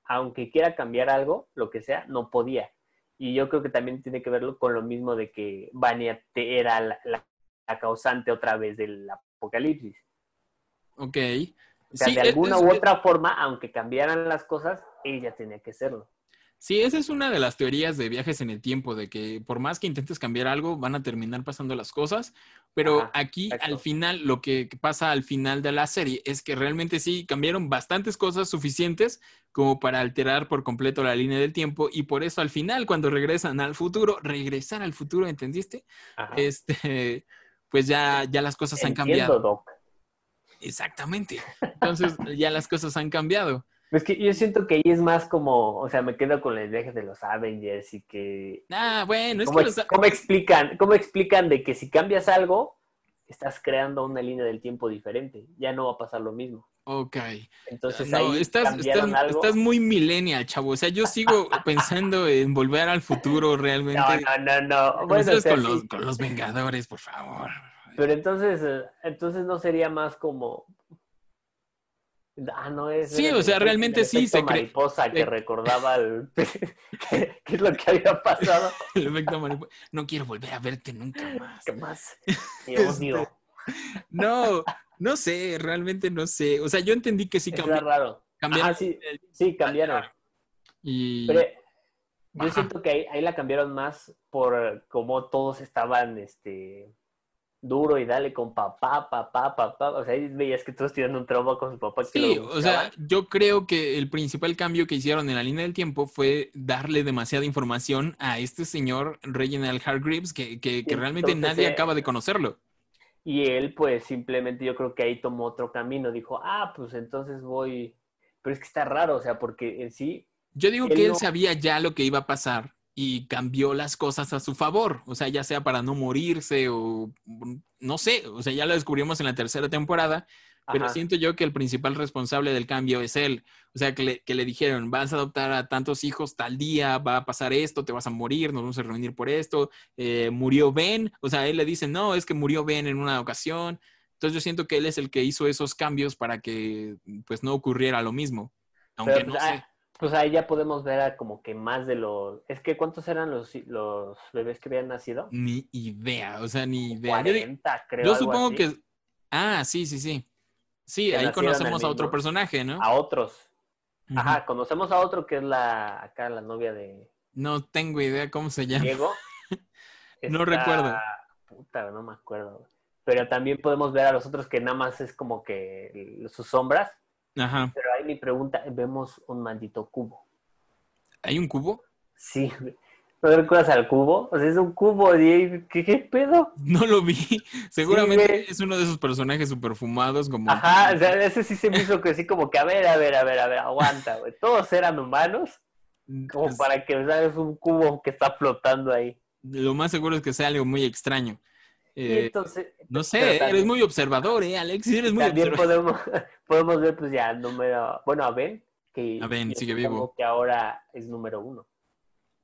aunque quiera cambiar algo, lo que sea, no podía. Y yo creo que también tiene que verlo con lo mismo de que Vania era la, la- la causante otra vez del apocalipsis. ok. O sea, Sí, de es- alguna es- u otra forma, aunque cambiaran las cosas, ella tenía que serlo. Sí, esa es una de las teorías de viajes en el tiempo, de que por más que intentes cambiar algo, van a terminar pasando las cosas. Pero Ajá, aquí, exacto. al final, lo que pasa al final de la serie es que realmente sí cambiaron bastantes cosas suficientes como para alterar por completo la línea del tiempo. Y por eso al final, cuando regresan al futuro, regresar al futuro, ¿entendiste? Ajá. Este, pues ya, ya las cosas han cambiado. Doc. Exactamente. Entonces ya las cosas han cambiado. Es que yo siento que ahí es más como, o sea, me quedo con el viaje de los Avengers y que... Ah, bueno, es ¿cómo, que los- cómo explican, ¿Cómo explican de que si cambias algo, estás creando una línea del tiempo diferente? Ya no va a pasar lo mismo. Ok. Entonces No, ahí estás, estás, algo. estás muy millennial, chavo. O sea, yo sigo *laughs* pensando en volver al futuro realmente. No, no, no, no. Bueno, o sabes, sea, con, sí, los, con los Vengadores, por favor. Pero entonces, eh, entonces no sería más como... Ah, no es... Sí, o sea, realmente el sí se mariposa que se- recordaba el... *laughs* ¿Qué, es lo que había pasado? *laughs* El efecto mariposa. No quiero volver a verte nunca más. ¿Qué más? *laughs* Te Este, odio. No, no sé, realmente no sé. O sea, yo entendí que sí Está cambi- raro. cambiaron. Ah, sí, sí, cambiaron. Y Pero yo Ajá. siento que ahí, ahí la cambiaron más por cómo todos estaban, este, duro y dale con papá, papá, papá. O sea, ahí veías que todos tienen un trauma con su papá. Que Sí, o sea, yo creo que el principal cambio que hicieron en la línea del tiempo fue darle demasiada información a este señor Reginald Hargreaves que, que, realmente entonces, nadie eh, acaba de conocerlo. Y él, pues, simplemente yo creo que ahí tomó otro camino. Dijo, ah, pues entonces voy. Pero es que está raro, o sea, porque en sí, Yo digo él que él no- sabía ya lo que iba a pasar y cambió las cosas a su favor, o sea, ya sea para no morirse o no sé, o sea, ya lo descubrimos en la tercera temporada, pero siento yo que el principal responsable del cambio es él. O sea, que le, que le dijeron, vas a adoptar a tantos hijos tal día, va a pasar esto, te vas a morir, nos vamos a reunir por esto, eh, murió Ben, o sea, él le dice, no, es que murió Ben en una ocasión. Entonces yo siento que él es el que hizo esos cambios para que pues no ocurriera lo mismo. Aunque Pero, no pues, sé. Pues ahí ya podemos ver a como que más de los... Es que ¿cuántos eran los, los bebés que habían nacido? Ni idea, o sea, ni idea. Yo, di- 40, creo. yo supongo así, que... Ah, sí, sí, sí. Sí, Que ahí conocemos a otro personaje, ¿no? A otros. Ajá, conocemos a otro que es la... Acá la novia de No tengo idea cómo se llama. Diego. *laughs* No recuerdo. Puta, no me acuerdo. Pero también podemos ver a los otros que nada más es como que sus sombras. Ajá. Pero ahí mi pregunta, vemos un maldito cubo. ¿Hay un cubo? Sí. ¿no recuerdas al cubo? O sea, es un cubo, ¿qué, qué pedo? No lo vi. Seguramente es uno de esos personajes superfumados como... Ajá, o sea, ese sí se me hizo que así como que, a ver, a ver, a ver, a ver, aguanta, güey. Todos eran humanos, como para que, ¿sabes? Un cubo que está flotando ahí. Lo más seguro es que sea algo muy extraño. Eh, entonces, no sé, también- eres muy observador, ¿eh, Alex? Sí, Eres muy también observador. *laughs* podemos, podemos ver, pues ya, número, bueno, a Ben, que A Ben, sigue vivo. que ahora es número uno.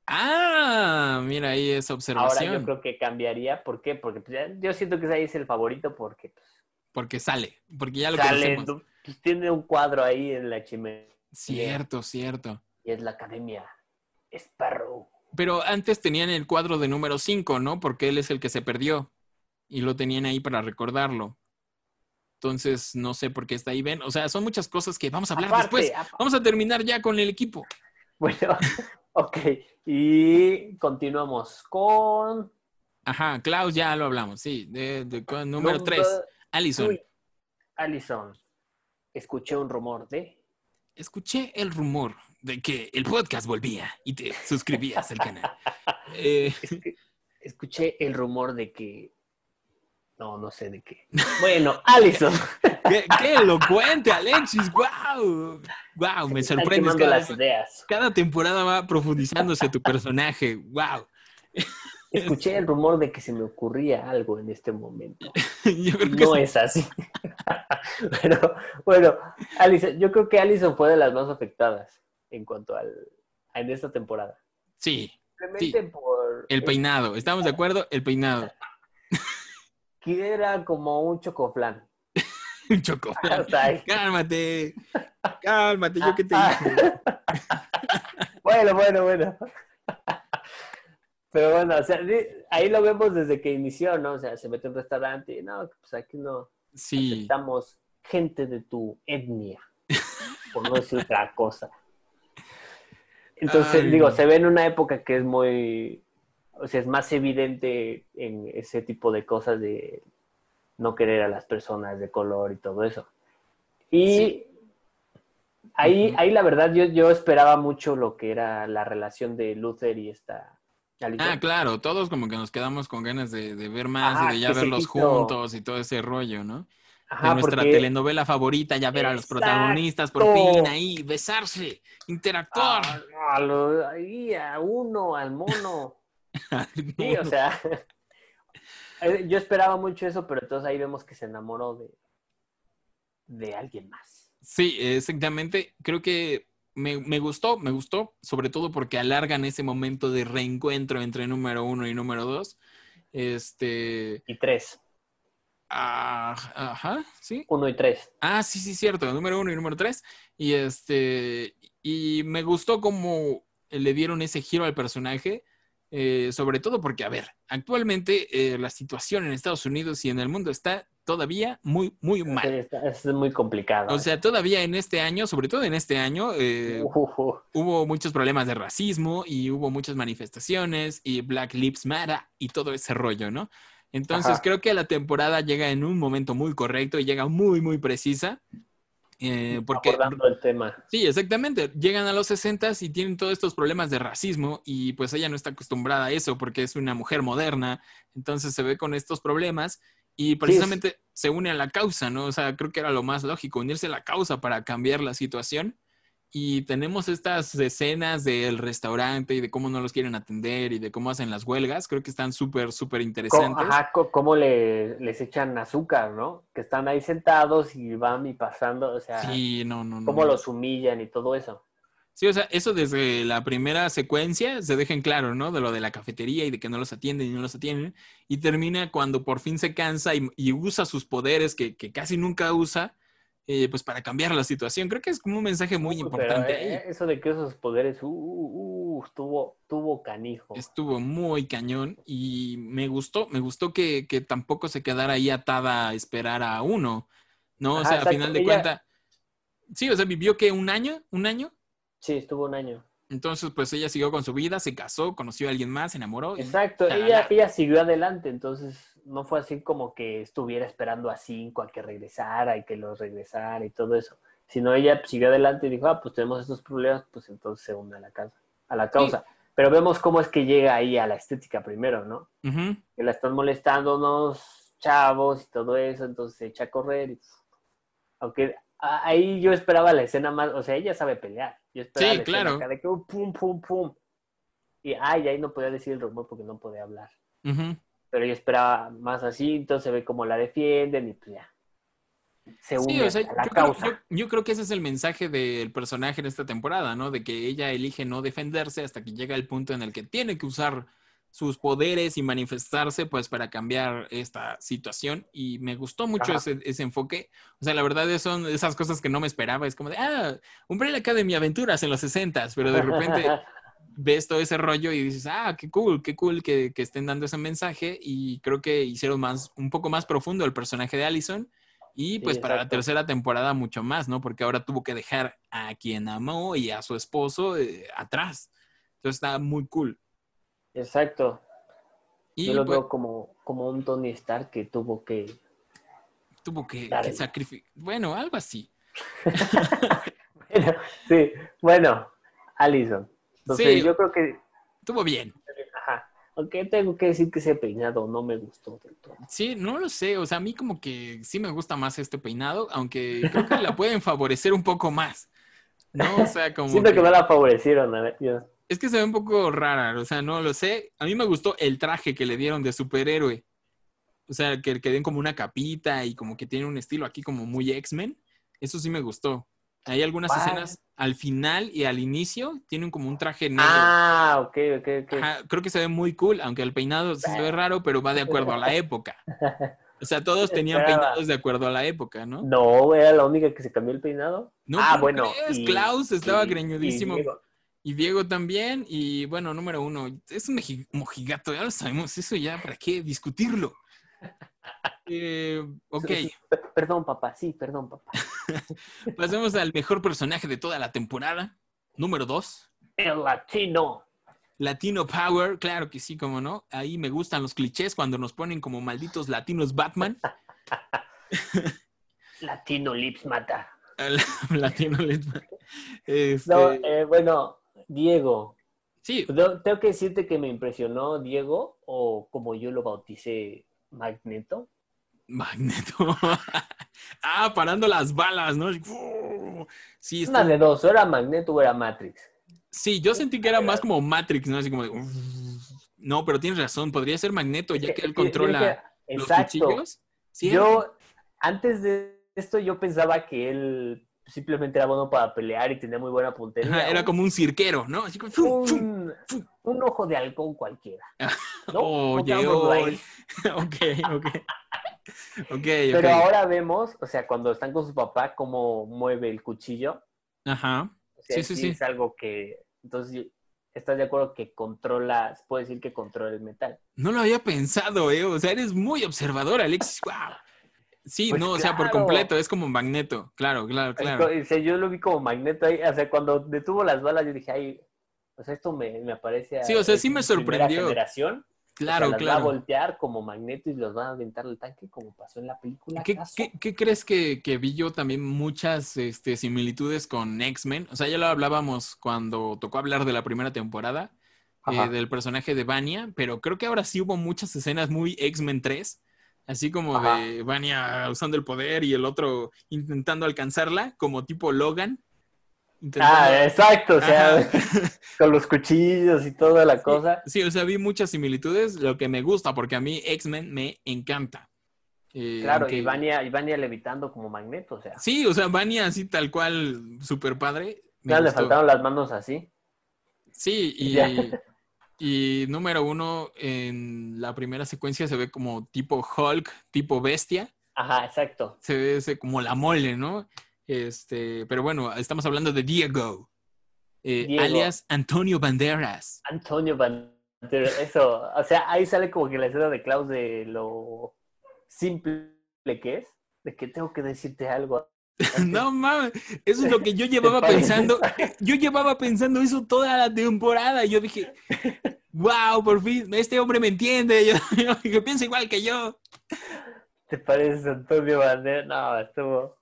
Ah, mira ahí esa Ahora observación. yo creo que cambiaría, ¿por qué? Porque pues, ya- yo siento que ahí es el favorito porque pues, Porque sale, porque ya lo sale, conocemos. pues, tiene un cuadro ahí en la chimenea Cierto, cierto. y es la academia Sparrow. Pero antes tenían el cuadro de número 5, ¿no? Porque él es el que se perdió. Y lo tenían ahí para recordarlo. Entonces, no sé por qué está ahí. Ven, o sea, son muchas cosas que vamos a hablar Aparte, después. Vamos a terminar ya con el equipo. Bueno, *laughs* ok. Y continuamos con... Ajá, Klaus ya lo hablamos, sí. De, de- con número 3, Allison. Allison. Escuché un rumor de... Escuché el rumor de que el podcast volvía y te suscribías al canal. *laughs* Eh, escuché el rumor de que... No, no sé de qué. Bueno, *laughs* Allison. qué, qué elocuente, Alexis! ¡Wow! ¡Wow! Me quemando cada, las ideas. cada temporada va profundizándose tu personaje. ¡Wow! Escuché el rumor de que se me ocurría algo en este momento. *laughs* Yo creo que No sí. es así. Pero *laughs* bueno, Allison, yo creo que Allison fue de las más afectadas en cuanto al en esta temporada. sí, Simplemente por el peinado. ¿Estamos de acuerdo? El peinado. Que era como un chocoflán. *laughs* Un ahí. *laughs* Cálmate. Cálmate, yo qué te Ah, dije. *laughs* bueno, bueno, bueno. Pero bueno, o sea, ahí lo vemos desde que inició, ¿no? O sea, se mete a un restaurante y no, pues aquí no Sí. aceptamos gente de tu etnia, por no decir otra cosa. Entonces, Ay, digo, no. se ve en una época que es muy, o sea, es más evidente en ese tipo de cosas de no querer a las personas de color y todo eso. Y Sí. ahí, ahí la verdad yo, yo esperaba mucho lo que era la relación de Luther y esta. Ah, claro, todos como que nos quedamos con ganas de, de ver más Ajá, y de ya verlos juntos y todo ese rollo, ¿no? Ajá, de nuestra porque- telenovela favorita, ya ver a los Exacto. protagonistas por fin ahí, besarse, interactuar. Ah, a lo- ahí, a uno, al mono. *laughs* Sí, o sea, *laughs* eh, yo esperaba mucho eso, pero entonces ahí vemos que se enamoró de, de alguien más. Sí, exactamente. Creo que me, me gustó, me gustó, sobre todo porque alargan ese momento de reencuentro entre número uno y número dos. Este. Y tres, ah, ajá, sí. uno y tres. Ah, sí, sí, cierto, número uno y número tres. Y este, y me gustó cómo le dieron ese giro al personaje, eh, sobre todo porque, a ver, actualmente eh, la situación en Estados Unidos y en el mundo está todavía muy, muy mal. Está- Es muy complicado. O sea, todavía en este año, sobre todo en este año, eh, hubo muchos problemas de racismo y hubo muchas manifestaciones y Black Lives Matter y todo ese rollo, ¿no? Entonces Ajá. creo que la temporada llega en un momento muy correcto y llega muy, muy precisa. Eh, porque Abordando el tema. Sí, exactamente. Llegan a los 60 y tienen todos estos problemas de racismo y pues ella no está acostumbrada a eso porque es una mujer moderna, entonces se ve con estos problemas y precisamente se une a la causa, ¿no? O sea, creo que era lo más lógico, unirse a la causa para cambiar la situación. Y tenemos estas escenas del restaurante y de cómo no los quieren atender y de cómo hacen las huelgas. Creo que están súper, súper interesantes. Ajá, co- cómo le, les echan azúcar, ¿no? Que están ahí sentados y van y pasando, o sea, Sí, no, no, cómo no. los humillan y todo eso. Sí, o sea, eso desde la primera secuencia se deja en claro, ¿no? De lo de la cafetería y de que no los atienden y no los atienden. Y termina cuando por fin se cansa y, y usa sus poderes que, que casi nunca usa, eh, pues para cambiar la situación. Creo que es como un mensaje muy Uy, importante pero, eh, eso de que esos poderes, uh, uh, uh, tuvo, tuvo canijo. Estuvo muy cañón y me gustó, me gustó que, que tampoco se quedara ahí atada a esperar a uno, ¿no? O Ajá, sea, a exacto. final de Ella- cuentas, sí, o sea, vivió que un año, un año. Sí, estuvo un año. Entonces, pues ella siguió con su vida, se casó, conoció a alguien más, se enamoró. y- Exacto, Shalala. ella, ella siguió adelante, entonces no fue así como que estuviera esperando a cinco a que regresara y que los regresara y todo eso, sino ella siguió adelante y dijo, ah, pues tenemos estos problemas, pues entonces se une a la causa. A la causa. Pero vemos cómo es que llega ahí a la estética primero, ¿no? Que la están molestando unos chavos y todo eso, entonces se echa a correr y... Aunque ahí yo esperaba la escena más, o sea, ella sabe pelear. Yo esperaba Sí, la escena claro. acá de que uh, pum, pum, pum. Y ay, ahí no podía decir el rumor porque no podía hablar Ujú. Pero yo esperaba más así, entonces se ve cómo la defienden y pues ya. Se une Sí, o sea, a la yo creo, causa. yo- yo creo que ese es el mensaje del personaje en esta temporada, ¿no? De que ella elige no defenderse hasta que llega el punto en el que tiene que usar sus poderes y manifestarse, pues, para cambiar esta situación. Y me gustó mucho ese, ese enfoque. O sea, la verdad son esas cosas que no me esperaba. Es como de, ah, Umbrella Academy Aventuras en los 60 pero de repente *laughs* ves todo ese rollo y dices, ah, qué cool, qué cool que, que estén dando ese mensaje y creo que hicieron más, un poco más profundo el personaje de Allison y Sí, pues para la tercera temporada mucho más, ¿no? Porque ahora tuvo que dejar a quien amó y a su esposo eh, atrás. Entonces está muy cool. Exacto. Y Yo lo pues, veo como, como un Tony Stark que tuvo que... tuvo que, Dale. sacrificar, bueno, algo así. *laughs* Bueno, sí, bueno, Allison. Entonces Sí. yo creo que... Estuvo bien. Ajá. Aunque tengo que decir que ese peinado no me gustó del todo. Sí, no lo sé, o sea, a mí como que sí me gusta más este peinado, aunque creo que la pueden favorecer un poco más. No, o sea, como *laughs* Siento que que- no la favorecieron. A ver, yo- Es que se ve un poco rara, o sea, no lo sé. A mí me gustó el traje que le dieron de superhéroe. O sea, que, que den como una capita y como que tiene un estilo aquí como muy X-Men. Eso sí me gustó. Hay algunas escenas al final y al inicio tienen como un traje negro. Ah, ok, ok, ok. Ajá, creo que se ve muy cool, aunque el peinado sí se ve raro, pero va de acuerdo a la época. *laughs* O sea, todos tenían Esperaba. peinados de acuerdo a la época, ¿no? No, era la única que se cambió el peinado. No, ah, ¿cómo bueno. crees? y- Klaus estaba y- greñudísimo. y Diego. Y Diego también. Y bueno, número uno, es un mojigato, ya lo sabemos, eso ya, ¿para qué discutirlo? Eh, ok, Perdón, papá, sí, perdón, papá. *laughs* pasemos al mejor personaje de toda la temporada. Número dos, El latino. Latino Power, claro que sí, como no. Ahí me gustan los clichés cuando nos ponen como malditos latinos Batman. *laughs* Latino Lips Mata. *laughs* Latino Batman. Este, No, eh, bueno, Diego. sí, Tengo que decirte que me impresionó Diego, o como yo lo bauticé, Magneto. Magneto. *laughs* ah, parando las balas, ¿no? Sí, Una de dos, o era Magneto o era Matrix. Sí, yo sentí que era más como Matrix, ¿no? Así como de... No, pero tienes razón, podría ser Magneto, ya que él controla los cuchillos. Sí, Yo, antes de esto, yo pensaba que él simplemente era bueno para pelear y tenía muy buena puntería. Ajá, era como un cirquero, ¿no? Así como... fum, fum. un, un ojo de halcón cualquiera. *laughs* ¿no? Oye, *laughs* ok, ok. *laughs* Ok, Pero ahora vemos, o sea, cuando están con su papá, cómo mueve el cuchillo. Ajá. O sea, Sí, sí, sí. Es algo que, entonces, ¿estás de acuerdo que controla, se puede decir que controla el metal? No lo había pensado, ¿eh? O sea, eres muy observador, Alexis. ¡Wow! Sí, Pues no, o sea, por completo, es como Magneto. Claro, claro, claro. co- o sea, yo lo vi como magneto ahí, o sea, cuando detuvo las balas, yo dije, ay, o sea, esto me, me aparece a Sí, o sea, sí me sorprendió. generación. Claro, o sea, las claro. va a voltear como magneto y los va a aventar al tanque como pasó en la película. ¿Qué, ¿acaso? qué- qué crees que, que vi yo también muchas este, similitudes con X-Men? O sea, ya lo hablábamos cuando tocó hablar de la primera temporada, eh, del personaje de Vania, pero creo que ahora sí hubo muchas escenas muy X-Men 3, así como Ajá. de Vania usando el poder y el otro intentando alcanzarla, como tipo Logan. intentando- Ah, exacto, o sea, Ajá. *laughs* con los cuchillos y toda la cosa. Sí, o sea, vi muchas similitudes, lo que me gusta, porque a mí X-Men me encanta. Eh, Claro, aunque- y Vania, y Vania levitando como magneto, o sea. Sí, o sea, Vania así tal cual, súper padre. Ya le faltaron las manos así. Sí, y. *laughs* y número uno, en la primera secuencia se ve como tipo Hulk, tipo bestia. Ajá, exacto. Se ve ese como la mole, ¿no? Este, pero bueno, estamos hablando de Diego, eh, Diego. alias Antonio Banderas. Antonio Banderas, eso, o sea, ahí sale como que la escena de Klaus de lo simple que es, de que tengo que decirte algo. No mames, eso es lo que yo llevaba pensando. Yo llevaba pensando eso toda la temporada. Y yo dije, wow, por fin, este hombre me entiende. Yo, *laughs* yo dije, piensa igual que yo. ¿Te pareces Antonio Banderas? No, estuvo.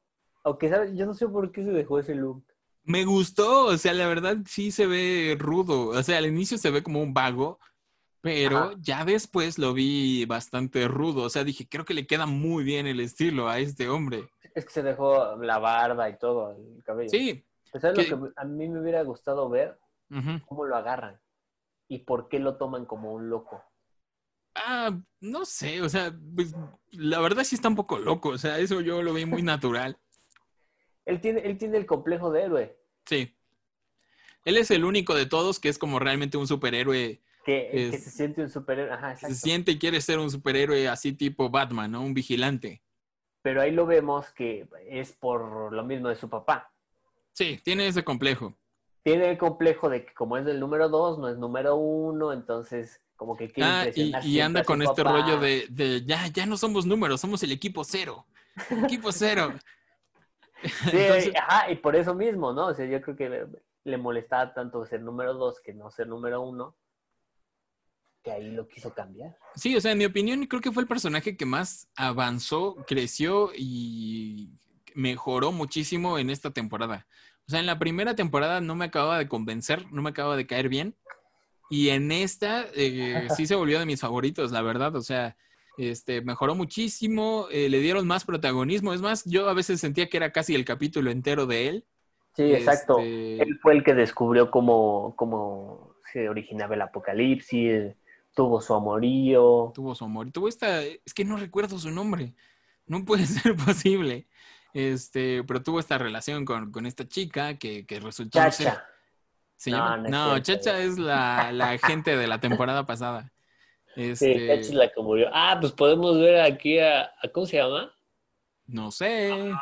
Aunque, ¿sabes? Yo no sé por qué se dejó ese look. Me gustó, o sea, la verdad sí se ve rudo. O sea, al inicio se ve como un vago, pero Ajá. ya después lo vi bastante rudo. O sea, dije, creo que le queda muy bien el estilo a este hombre. Es que se dejó la barba y todo, el cabello. Sí. Pues, ¿Sabes ¿Qué? lo que a mí me hubiera gustado ver? ¿Cómo lo agarran? ¿Y por qué lo toman como un loco? Ah, no sé, o sea, pues, la verdad sí está un poco loco. O sea, eso yo lo vi muy natural. Él tiene, él tiene el complejo de héroe, Sí. Él es el único de todos que es como realmente un superhéroe que, que se siente un superhéroe. Ajá, que se siente y quiere ser un superhéroe así tipo Batman, ¿no? Un vigilante. Pero ahí lo vemos que es por lo mismo de su papá. Sí, tiene ese complejo. Tiene el complejo de que como es el número dos, no es número uno, entonces como que quiere Ah, y, impresionar y siempre anda con este papá. rollo de, de ya, ya no somos números, somos el equipo cero. Equipo cero. *laughs* *laughs* Sí, Entonces- ajá, y por eso mismo, ¿no? O sea, yo creo que le, le molestaba tanto ser número dos que no ser número uno, que ahí lo quiso cambiar. Sí, o sea, en mi opinión, creo que fue el personaje que más avanzó, creció y mejoró muchísimo en esta temporada. O sea, en la primera temporada no me acababa de convencer, no me acababa de caer bien. Y en esta eh, sí se volvió de mis favoritos, la verdad. O sea, este, mejoró muchísimo, eh, le dieron más protagonismo. Es más, yo a veces sentía que era casi el capítulo entero de él. Sí, exacto. Este, Él fue el que descubrió cómo, cómo se originaba el apocalipsis, tuvo su amorío. tuvo su amor. Tuvo esta, es que no recuerdo su nombre. No puede *laughs* ser posible. Este, pero tuvo esta relación con, con esta chica que, que resultó no ser- Chacha. ¿Se No, llama? no es No, cierto. Chacha es la, la *laughs* agente de la temporada pasada. Sí, Este, Chacha es la que murió. Ah, pues podemos ver aquí a, a- ¿cómo se llama? No sé.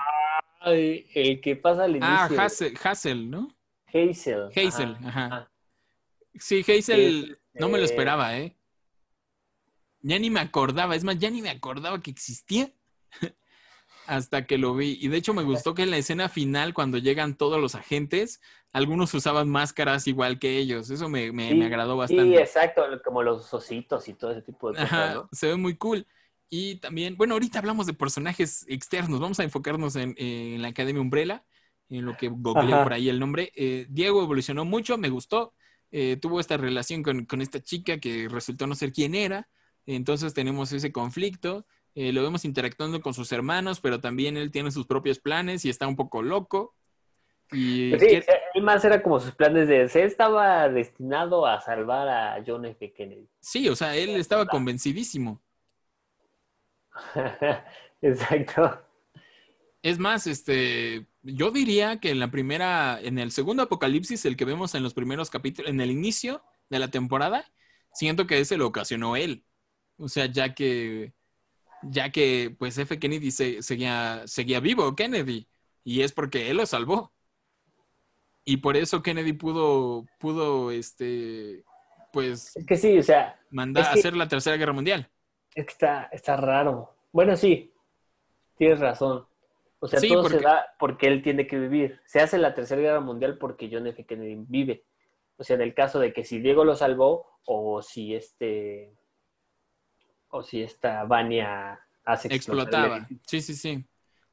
Ay, el que pasa al inicio. Ah, Hazel, Hazel, ¿no? Hazel. Hazel, Ajá. ajá. Sí, Hazel, Es, no me lo eh, esperaba, ¿eh? Ya ni me acordaba, es más, ya ni me acordaba que existía *laughs* hasta que lo vi. Y de hecho me gustó que en la escena final, cuando llegan todos los agentes, algunos usaban máscaras igual que ellos. Eso me, me- Sí, me agradó Sí, bastante. exacto, como los ositos y todo ese tipo de cosas, Ajá, ¿no? se ve muy cool. Y también, bueno, ahorita hablamos de personajes externos. Vamos a enfocarnos en, en la Academia Umbrella, en lo que googleé por ahí el nombre. Eh, Diego evolucionó mucho, me gustó. Eh, tuvo esta relación con, con esta chica que resultó no ser quién era. Entonces tenemos ese conflicto. Eh, lo vemos interactuando con sus hermanos, pero también él tiene sus propios planes y está un poco loco. Y Pues sí, quiere- él más era como sus planes de... Él estaba destinado a salvar a John F. Kennedy. sí, o sea, él estaba convencidísimo. *laughs* exacto. Es más, este, yo diría que en la primera, en el segundo apocalipsis, el que vemos en los primeros capítulos, en el inicio de la temporada, siento que ese lo ocasionó él. O sea, ya que, ya que, pues F. Kennedy se- seguía, seguía vivo, Kennedy, y es porque él lo salvó. Y por eso Kennedy pudo, pudo, este, pues, Es que sí, o sea, mandar Es que- hacer la tercera guerra mundial. es que está, está raro. Bueno, sí, tienes razón. O sea, Sí, todo porque- se da porque él tiene que vivir. Se hace la Tercera Guerra Mundial porque John F. Kennedy vive. O sea, en el caso de que si Diego lo salvó o si este O si esta Vania hace explotaba. Sí, sí, sí.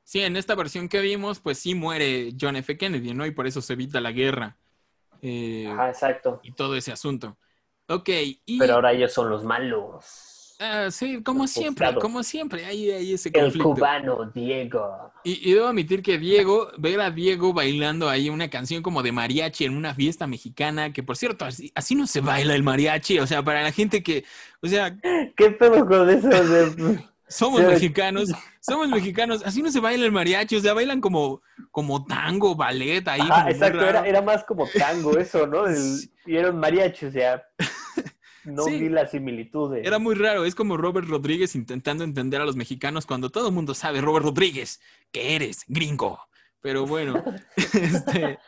Sí, en esta versión que vimos, pues sí muere John F. Kennedy, ¿no? Y por eso se evita la guerra. Eh, Ajá, exacto. y todo ese asunto. Ok, y... Pero ahora ellos son los malos. Ah, sí, como siempre, como siempre, hay, hay ese El conflicto. cubano Diego. Y, y debo admitir que Diego, ver a Diego bailando ahí una canción como de mariachi en una fiesta mexicana, que por cierto, así, así no se baila el mariachi, o sea, para la gente que, o sea, ¿Qué pedo con eso? de- *laughs* somos Sí. mexicanos, *laughs* somos mexicanos, así no se baila el mariachi, o sea, bailan como, como tango, ballet, ahí. muy exacto, era, era más como tango eso, ¿no? El- *laughs* y eran mariachi, o sea, no Sí. vi la similitud. de- Era muy raro, es como Robert Rodríguez intentando entender a los mexicanos cuando todo el mundo sabe, Robert Rodríguez, que eres gringo. Pero bueno, *laughs* este,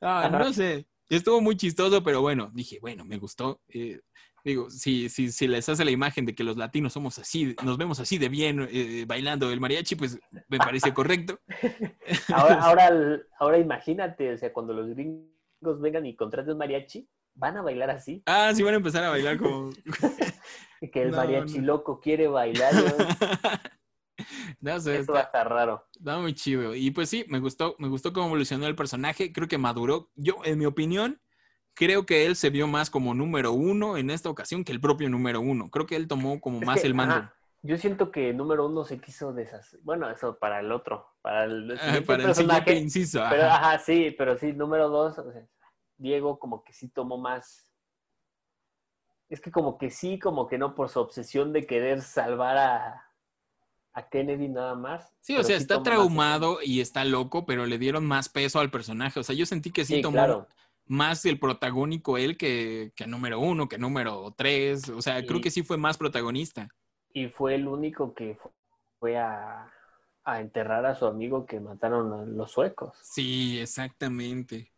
ah, no sé, estuvo muy chistoso, pero bueno, dije, bueno, me gustó. eh, digo, si, si, si les hace la imagen de que los latinos somos así, nos vemos así de bien eh, bailando el mariachi, pues me parece correcto. *laughs* Ahora, *laughs* ahora, ahora imagínate, o sea, cuando los gringos vengan y contraten mariachi, van a bailar así. Ah, sí van a empezar a bailar como... *laughs* Que el No, mariachi no. loco quiere bailar. *laughs* ¿no? sé, Eso va a estar raro. está muy chido. Y pues sí, me gustó, me gustó cómo evolucionó el personaje. Creo que maduró. Yo, en mi opinión, creo que él se vio más como número uno en esta ocasión que el propio número uno. Creo que él tomó como Es más que, el mando. ajá, yo siento que número uno se quiso deshacer. Bueno, eso para el otro, para el, Ah, siguiente para el personaje. siguiente inciso. Pero, ajá, sí, pero sí, número dos, o sea, Diego como que sí tomó más. Es que como que sí, como que no, por su obsesión de querer salvar a, a Kennedy nada más. Sí, o sea, está más traumado y está loco, pero le dieron más peso al personaje. O sea, yo sentí que sí, Sí, tomó claro. más el protagónico él que, que número uno, que número tres. O sea, creo que sí fue más protagonista. Y fue el único que fu- fue a, a enterrar a su amigo que mataron a los suecos. Sí, exactamente.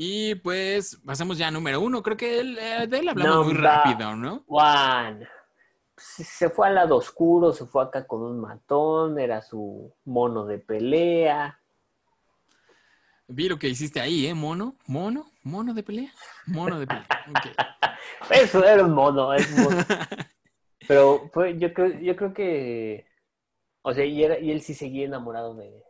Y pues pasamos ya a número uno. Creo que él, eh, de él hablamos muy rápido, ¿no? Juan. Se fue al lado oscuro, se fue acá con un matón, era su mono de pelea. Vi lo que hiciste ahí, ¿eh? Mono, mono, mono de pelea, mono de pelea. *laughs* Ok. Eso era un mono, es un mono. *laughs* Pero fue, yo creo, yo creo que, o sea, y, era- y él sí seguía enamorado de,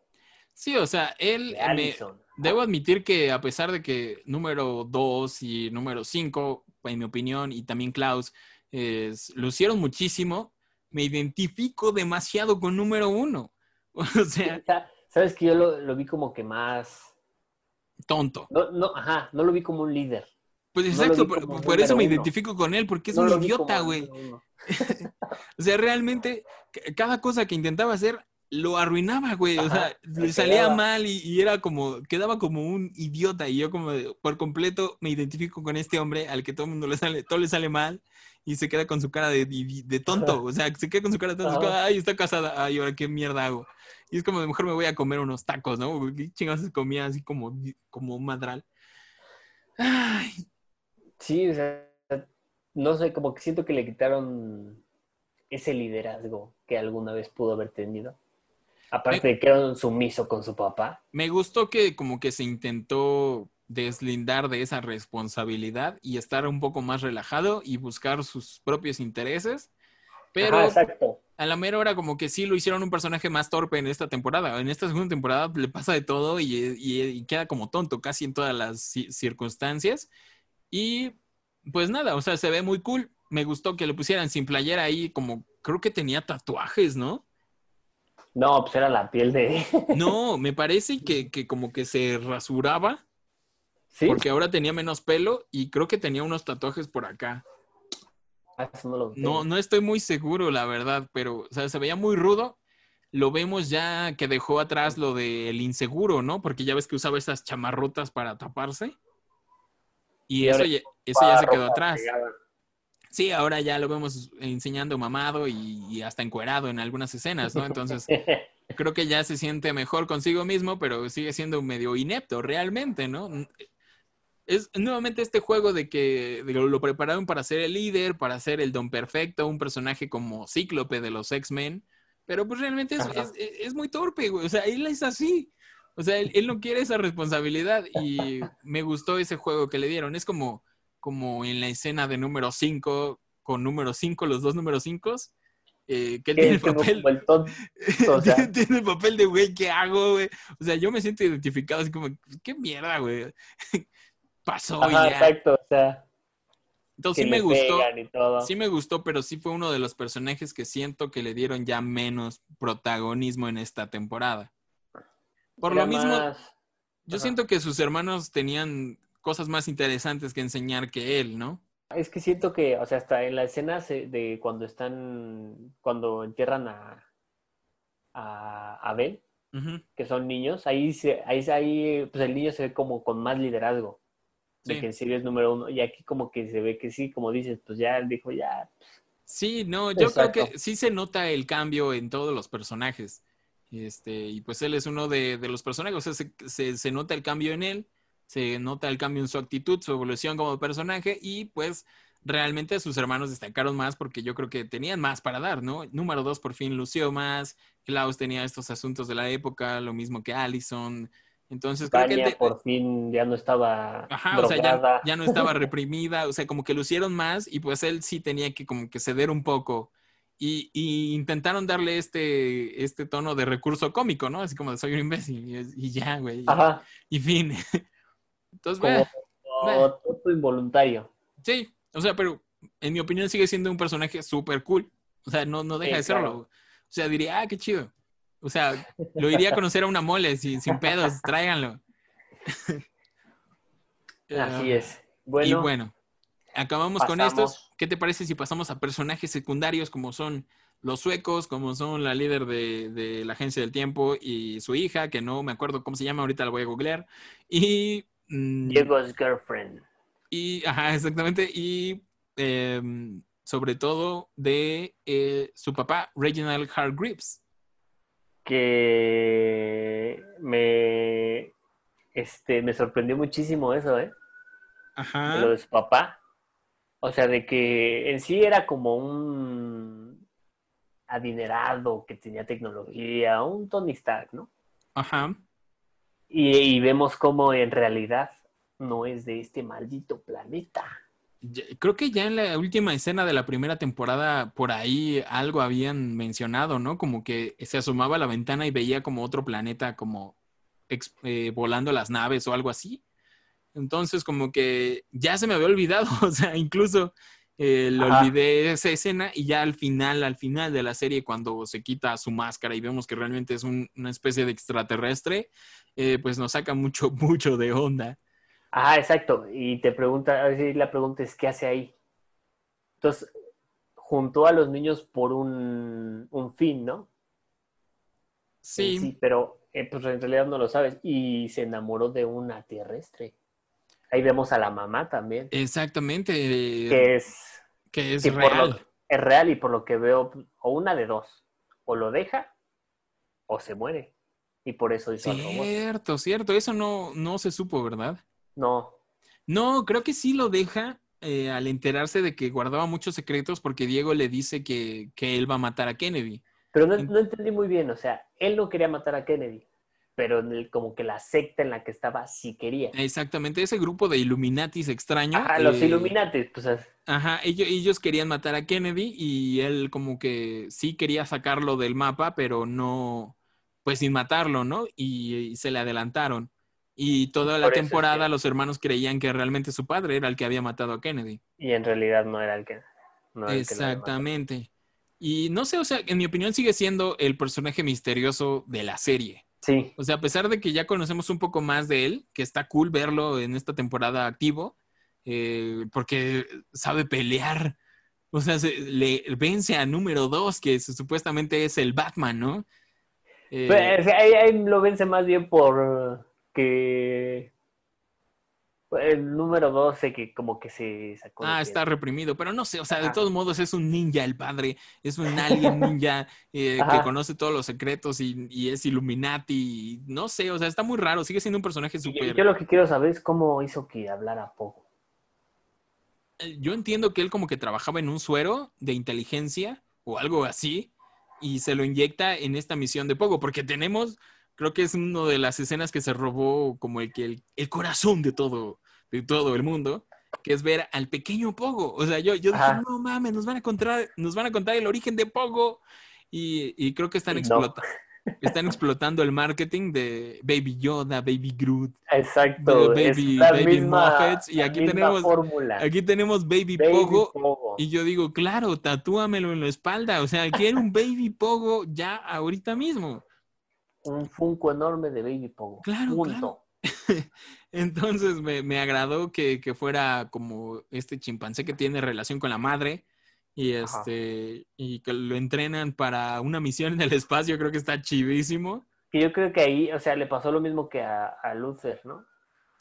Sí, o sea, él de me. Debo admitir que a pesar de que número 2 y número 5, en mi opinión, y también Klaus, es- lucieron muchísimo, me identifico demasiado con número 1. *laughs* O sea, Sabes que yo lo, lo vi como que más, tonto. no, no, ajá, no lo vi como un líder. Pues No exacto, vi por, eso me uno. identifico con él, porque es No un idiota, güey. *laughs* O sea, realmente, cada cosa que intentaba hacer lo arruinaba, güey. O sea, se le salía quedaba. mal y, y era como, quedaba como un idiota. Y yo como de- por completo me identifico con este hombre al que todo el mundo le sale, todo le sale mal y se queda con su cara de, de- de tonto. O sea, se queda con su cara de tonto. Ajá. Ay, está casada. Ay, ahora qué mierda hago. Y es como, de mejor me voy a comer unos tacos, ¿no? ¿Qué chingados se comía así como, como un madral? Ay, Sí, o sea, no sé, como que siento que le quitaron ese liderazgo que alguna vez pudo haber tenido. Aparte de que era un sumiso con su papá. Me gustó que como que se intentó deslindar de esa responsabilidad y estar un poco más relajado y buscar sus propios intereses. Pero Ajá, exacto. a la mera hora como que sí lo hicieron un personaje más torpe en esta temporada. En esta segunda temporada le pasa de todo y, y- y queda como tonto casi en todas las ci- circunstancias. Y pues nada, o sea, se ve muy cool. Me gustó que le pusieran sin playera ahí como creo que tenía tatuajes, ¿no? No, pues era la piel de... No, me parece que, que como que se rasuraba ¿Sí? porque ahora tenía menos pelo y creo que tenía unos tatuajes por acá. Ah, eso no lo. No, no estoy muy seguro, la verdad, pero o sea, se veía muy rudo. Lo vemos ya que dejó atrás lo del inseguro, ¿no? Porque ya ves que usaba esas chamarrotas para taparse. Y Y eso ya, eso ya se quedó atrás. pegada. Sí, ahora ya lo vemos enseñando mamado y, y hasta encuerado en algunas escenas, ¿no? Entonces, *laughs* creo que ya se siente mejor consigo mismo, pero sigue siendo medio inepto realmente, ¿no? Es nuevamente este juego de que lo, lo prepararon para ser el líder, para ser el don perfecto, un personaje como Cíclope de los X-Men, pero pues realmente es, Ajá. es- es muy torpe, güey. O sea, él es así. O sea, él, él no quiere esa responsabilidad y me gustó ese juego que le dieron. Es como, como en la escena de número 5 con número 5, los dos números 5. Eh, que él tiene el papel. el tonto, *laughs* o sea. tiene, el papel de güey, ¿qué hago, güey? O sea, yo me siento identificado así como, ¿qué mierda, güey? *laughs* Pasó Ajá, ya. exacto, o sea, Entonces sí me gustó. Sí me gustó, pero sí fue uno de los personajes que siento que le dieron ya menos protagonismo en esta temporada. Por Era lo mismo, más- yo ajá. siento que sus hermanos tenían cosas más interesantes que enseñar que él, ¿no? Es que siento que, o sea, hasta en la escena de cuando están, cuando entierran a, a Abel, que son niños, ahí, se, ahí, ahí pues el niño se ve como con más liderazgo, de que en serio es número uno, y aquí como que se ve que sí, como dices, pues ya él dijo, ya, Sí, no, yo Exacto. creo que sí se nota el cambio en todos los personajes. Este, y pues él es uno de, de los personajes, o sea, se, se- se nota el cambio en él, se nota el cambio en su actitud, su evolución como personaje, y pues realmente sus hermanos destacaron más porque yo creo que tenían más para dar, ¿no? Número dos, por fin lució más, Klaus tenía estos asuntos de la época, lo mismo que Allison. Entonces creo que por fin ya no estaba Ajá, o sea, ya, ya no estaba *laughs* reprimida, o sea, como que lucieron más y pues él sí tenía que como que ceder un poco. Y, y intentaron darle este, este tono de recurso cómico, ¿no? Así como de soy un imbécil y, ya, güey. Y, fin. Entonces, como tonto involuntario. sí, o sea, pero en mi opinión sigue siendo un personaje súper cool. O sea, no, no deja Sí, de serlo. claro. O sea, diría, ah, qué chido. O sea, lo iría a conocer a una mole sin, sin pedos, *laughs* tráiganlo. Así Ah. es. Bueno, y bueno, acabamos con estos. ¿Qué te parece si pasamos a personajes secundarios como son los suecos, como son la líder de, de la agencia del tiempo y su hija, que no me acuerdo cómo se llama, ahorita la voy a googlear. Y. mm, Diego's girlfriend. y, ajá, exactamente. Y em, sobre todo de eh, su papá, Reginald Hargreaves. que me este me sorprendió muchísimo eso, ¿eh? Ajá. De lo de su papá. O sea, de que en sí era como un adinerado que tenía tecnología, un Tony Stark, ¿no? Ajá. Y, vemos cómo en realidad no es de este maldito planeta. Creo que ya en la última escena de la primera temporada, por ahí algo habían mencionado, ¿no? Como que se asomaba a la ventana y veía como otro planeta, como eh, volando las naves o algo así. Entonces, como que ya se me había olvidado, *laughs* o sea, incluso eh, lo Ajá. olvidé esa escena y ya al final, al final de la serie, cuando se quita su máscara y vemos que realmente es un- una especie de extraterrestre, eh, pues nos saca mucho, *laughs* mucho de onda. Ah, exacto. Y te pregunta, a ver si la pregunta es, ¿qué hace ahí? Entonces, juntó a los niños por un, un fin, ¿no? Sí, sí, pero eh, pues en realidad no lo sabes. Y se enamoró de una terrestre. Ahí vemos a la mamá también, exactamente. que es, que es que por lo- real. es real y por lo que veo, o una de dos, o lo deja o se muere. Y por eso hizo al. Cierto, cierto. Eso no, no se supo, ¿verdad? No, No, creo que sí lo deja eh, al enterarse de que guardaba muchos secretos porque Diego le dice que, que él va a matar a Kennedy. pero no, no entendí muy bien. O sea, él no quería matar a Kennedy, pero en el- como que la secta en la que estaba sí quería. Exactamente, ese grupo de Illuminatis extraño. Ajá, los eh, Illuminati, pues es- Ajá, ellos, ellos querían matar a Kennedy y él como que sí quería sacarlo del mapa, pero no, pues sin matarlo, ¿no? Y, y se le adelantaron. Y toda la Por temporada los hermanos creían que realmente su padre era el que había matado a Kennedy. y en realidad no era el que. no el que. Exactamente. Y no sé, o sea, en mi opinión sigue siendo el personaje misterioso de la serie. Sí, O sea, a pesar de que ya conocemos un poco más de él, que está cool verlo en esta temporada activo, eh, porque sabe pelear. O sea, se- le vence a número dos, que se- supuestamente es el Batman, ¿no? Eh, Pues, ahí, ahí lo vence más bien por que el número 12 que como que se sacó. ah, está reprimido, pero no sé, o sea, de Ajá. todos modos es un ninja el padre, es un alien *laughs* ninja eh, que conoce todos los secretos y, y es Illuminati, y no sé, o sea, está muy raro, sigue siendo un personaje súper... Yo lo que quiero saber es cómo hizo que hablara poco. Eh, yo entiendo que él como que trabajaba en un suero de inteligencia o algo así y se lo inyecta en esta misión de Pogo, porque tenemos, creo que es una de las escenas que se robó como el que el, el corazón de todo, de todo el mundo, que es ver al pequeño Pogo. O sea, yo, yo dije, no mames, nos van a contar, nos van a contar el origen de Pogo. Y, y creo que están, no. explota- *laughs* están explotando el marketing de Baby Yoda, Baby Groot. Exacto. es Baby- la Baby misma, Muffets, y aquí tenemos- fórmula. Aquí tenemos Baby, Baby Pogo. Pogo. Y yo digo, claro, tatúamelo en la espalda. O sea, quiero un Baby Pogo ya ahorita mismo. Un funko enorme de Baby Pogo. Claro, Punto. *laughs* Entonces me, me agradó que, que fuera como este chimpancé que tiene relación con la madre y Ajá. este y que lo entrenan para una misión en el espacio, creo que está chivísimo. Que yo creo que ahí, o sea, le pasó lo mismo que a, a Luther, ¿no?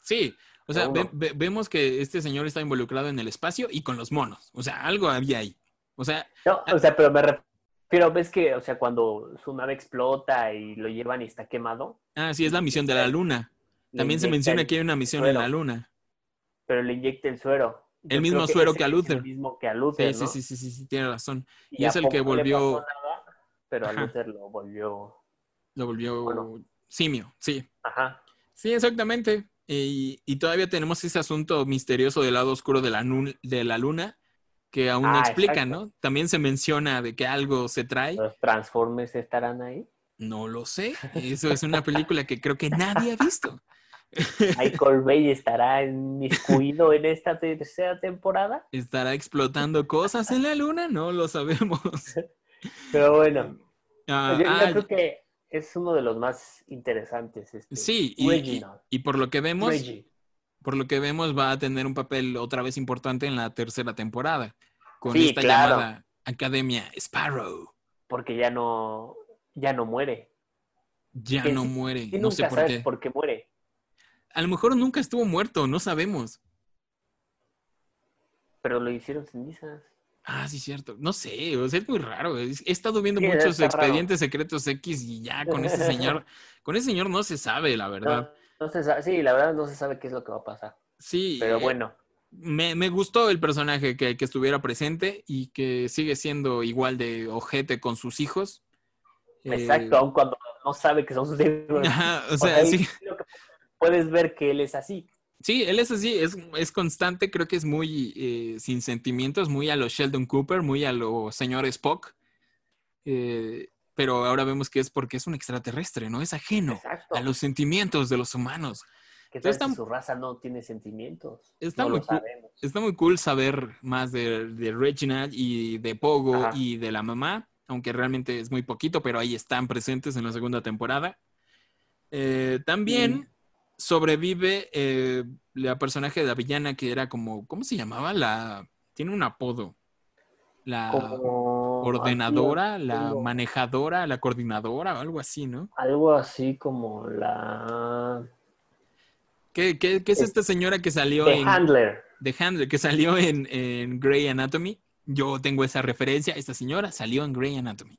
Sí, o sea, Seguro. ve- ve- vemos que este señor está involucrado en el espacio y con los monos. O sea, algo había ahí. O sea, No, o sea, pero me refiero, ves que, o sea, cuando su nave explota y lo llevan y está quemado. ah, sí, es la misión de la luna. También se menciona que hay una misión suero, en la luna. Pero le inyecta el suero. El mismo suero que a Luther. El mismo que a Sí, Luther, sí, ¿no? sí, sí, sí, sí, tiene razón. Y es el que volvió- nada, pero a. Luther lo volvió... Lo volvió Bueno. simio, sí. Ajá. Sí, exactamente. Y, y todavía tenemos ese asunto misterioso del lado oscuro de la, nun- de la luna que aún no Ah, explican, exacto. ¿no? También se menciona de que algo se trae. ¿Los Transformers estarán ahí? No lo sé. Eso es una película que creo que nadie ha visto. *laughs* ¿Michael Bay estará inmiscuido en esta tercera temporada? ¿Estará explotando cosas en la luna? No lo sabemos. *laughs* Pero bueno, Ah, yo, yo ah, creo que es uno de los más interesantes. Este, sí, y, y- y por lo que vemos, Reggie. Por lo que vemos, va a tener un papel otra vez importante en la tercera temporada. Con Sí, esta claro. llamada Academia Sparrow. porque ya no, ya no muere. Ya no muere. Y no nunca sé por sabes qué. por qué muere. A lo mejor nunca estuvo muerto, no sabemos. Pero lo hicieron cenizas. Ah, sí, cierto. No sé, o sea, es muy raro. He estado viendo Sí, muchos raro. expedientes secretos X y ya con ese señor, *laughs* con ese señor no se sabe, la verdad. No, se sabe- sí, la verdad no se sabe qué es lo que va a pasar. Sí, Pero eh, bueno, me, me gustó el personaje que, que estuviera presente y que sigue siendo igual de ojete con sus hijos. Eh, exacto, aun cuando no sabe que son sus hijos. Ajá, o sea, sí. puedes ver que él es así. Sí, él es así, es, es constante, creo que es muy eh, sin sentimientos, muy a lo Sheldon Cooper, muy a lo señor Spock. Eh, pero ahora vemos que es porque es un extraterrestre, ¿no? Es ajeno Exacto. a los sentimientos de los humanos. Que tal Entonces, si está- su raza no tiene sentimientos. Está no muy lo cool. sabemos. Está muy cool saber más de, de Reginald y de Pogo Ajá. y de la mamá, aunque realmente es muy poquito, pero ahí están presentes en la segunda temporada. Eh, también Mm. sobrevive eh, la personaje de la villana que era como, ¿cómo se llamaba? La tiene un apodo. La Como ordenadora, así, la como- manejadora, la coordinadora o algo así, ¿no? Algo así como la ¿Qué, qué- qué es Eh, esta señora que salió The en Handler. The Handler, que salió en, en Grey Anatomy? Yo tengo esa referencia. Esta señora salió en Grey Anatomy.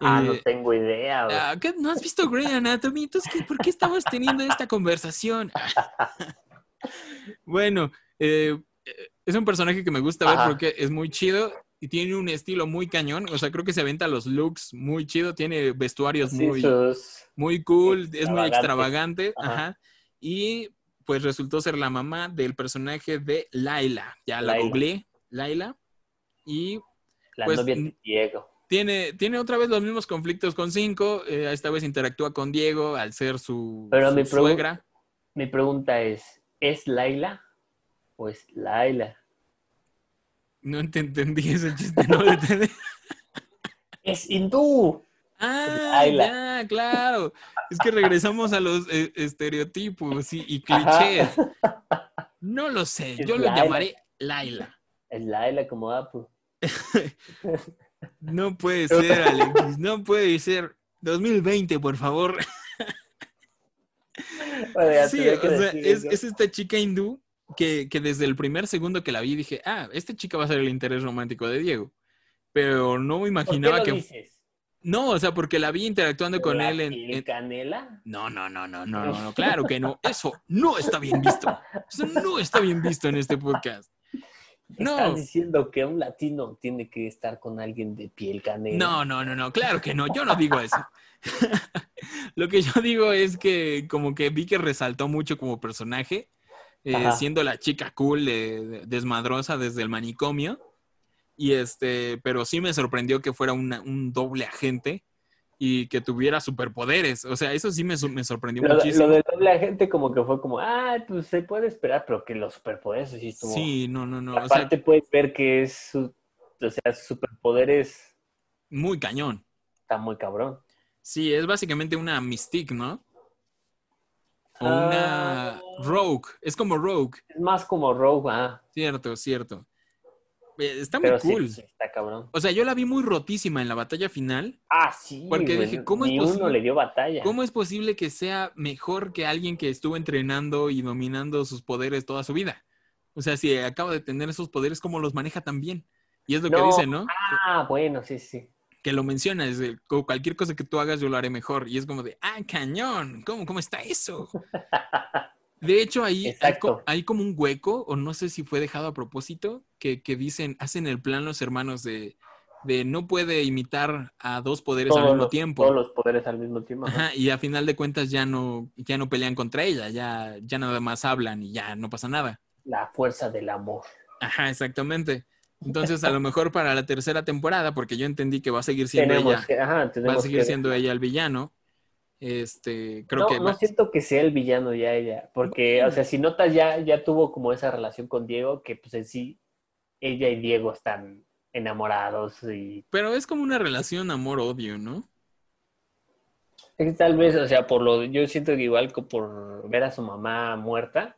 Ah, Eh, no tengo idea. ah, ¿qué? ¿No has visto Grey Anatomy? Entonces, ¿qué- ¿por qué estamos teniendo esta conversación? *laughs* bueno, eh, eh, es un personaje que me gusta ver porque es muy chido y tiene un estilo muy cañón. O sea, creo que se aventa los looks muy chido. Tiene vestuarios Sí, muy, muy cool, es muy Extravagante. Ajá. Ajá. Y pues resultó ser la mamá del personaje de Laila. Ya la Laila. googleé, Laila. Y la pues, novia de Diego. tiene, tiene otra vez los mismos conflictos con Cinco. eh, esta vez interactúa con Diego al ser su, Pero su mi suegra. Mi pregunta es, ¿es Laila o es Laila? No te entendí ese chiste, no lo entendí. ¡Es hindú! Ah, ya, claro. Es que regresamos a los eh, estereotipos y, y Ajá. clichés. No lo sé, Es yo lo llamaré Laila. Es Laila como Apu. *laughs* No puede ser, Alex. No puede ser. 2020, por favor. Bueno, Sí, o sea, es esta chica hindú que, que desde el primer segundo que la vi dije, ah, esta chica va a ser el interés romántico de Diego. Pero no me ¿Por qué imaginaba lo que... dices? No, o sea, porque la vi interactuando con ¿La él en... en- canela? No, no, no, no, no, no, no, *laughs* claro que no. Eso no está bien visto. Eso no está bien visto en este podcast. No. ¿Estás diciendo que un latino tiene que estar con alguien de piel canela? No, no, no, no, claro que no, yo no digo eso. *laughs* Lo que yo digo es que como que vi que resaltó mucho como personaje, eh, siendo la chica cool, de- de- desmadrosa desde el manicomio. Y este, pero sí me sorprendió que fuera una- un doble agente y que tuviera superpoderes. O sea, eso sí me, sorprendió muchísimo. lo del doble agente como que fue como, ah, pues se puede esperar, pero que los superpoderes sí estuvo... Sí, no, no, no. O sea, Aparte puedes ver que es su, o sea, superpoderes muy cañón. está muy cabrón. Sí, es básicamente una Mystique, ¿no? O una Ah. Rogue. Es como Rogue. Es más como Rogue, ah, Cierto, cierto. Eh, Está muy pero cool. sí, está cabrón. O sea, yo la vi muy rotísima en la batalla final. Ah, sí, Porque dije, ¿cómo es ni uno posible? le dio batalla. ¿Cómo es posible que sea mejor que alguien que estuvo entrenando y dominando sus poderes toda su vida? O sea, si acaba de tener esos poderes, ¿cómo los maneja tan bien? Y es lo que dice, ¿no? Ah, bueno, sí, sí. Que lo menciona, es de, "Co- cualquier cosa que tú hagas yo lo haré mejor. Y es como de, ah, cañón, ¿cómo, cómo está eso? *laughs* De hecho, ahí hay, como un hueco, o no sé si fue dejado a propósito, que, que dicen, hacen el plan los hermanos de, de no puede imitar a dos poderes al mismo los- tiempo. Todos los poderes al mismo tiempo. ajá. Ajá, y a final de cuentas ya no, ya no pelean contra ella, ya, ya nada más hablan y ya no pasa nada. La fuerza del amor. Ajá, exactamente. Entonces, a lo mejor para la tercera temporada, porque yo entendí que va a seguir siendo Tenemos ella, que, ajá, va a seguir que- siendo ella el villano. Este, creo no, que no siento que sea el villano ya ella, porque, o sea, si notas ya, ya tuvo como esa relación con Diego, que pues en sí, ella y Diego están enamorados y pero es como una relación amor-odio, ¿no? es que tal vez, o sea, por lo, yo siento que igual que por ver a su mamá muerta,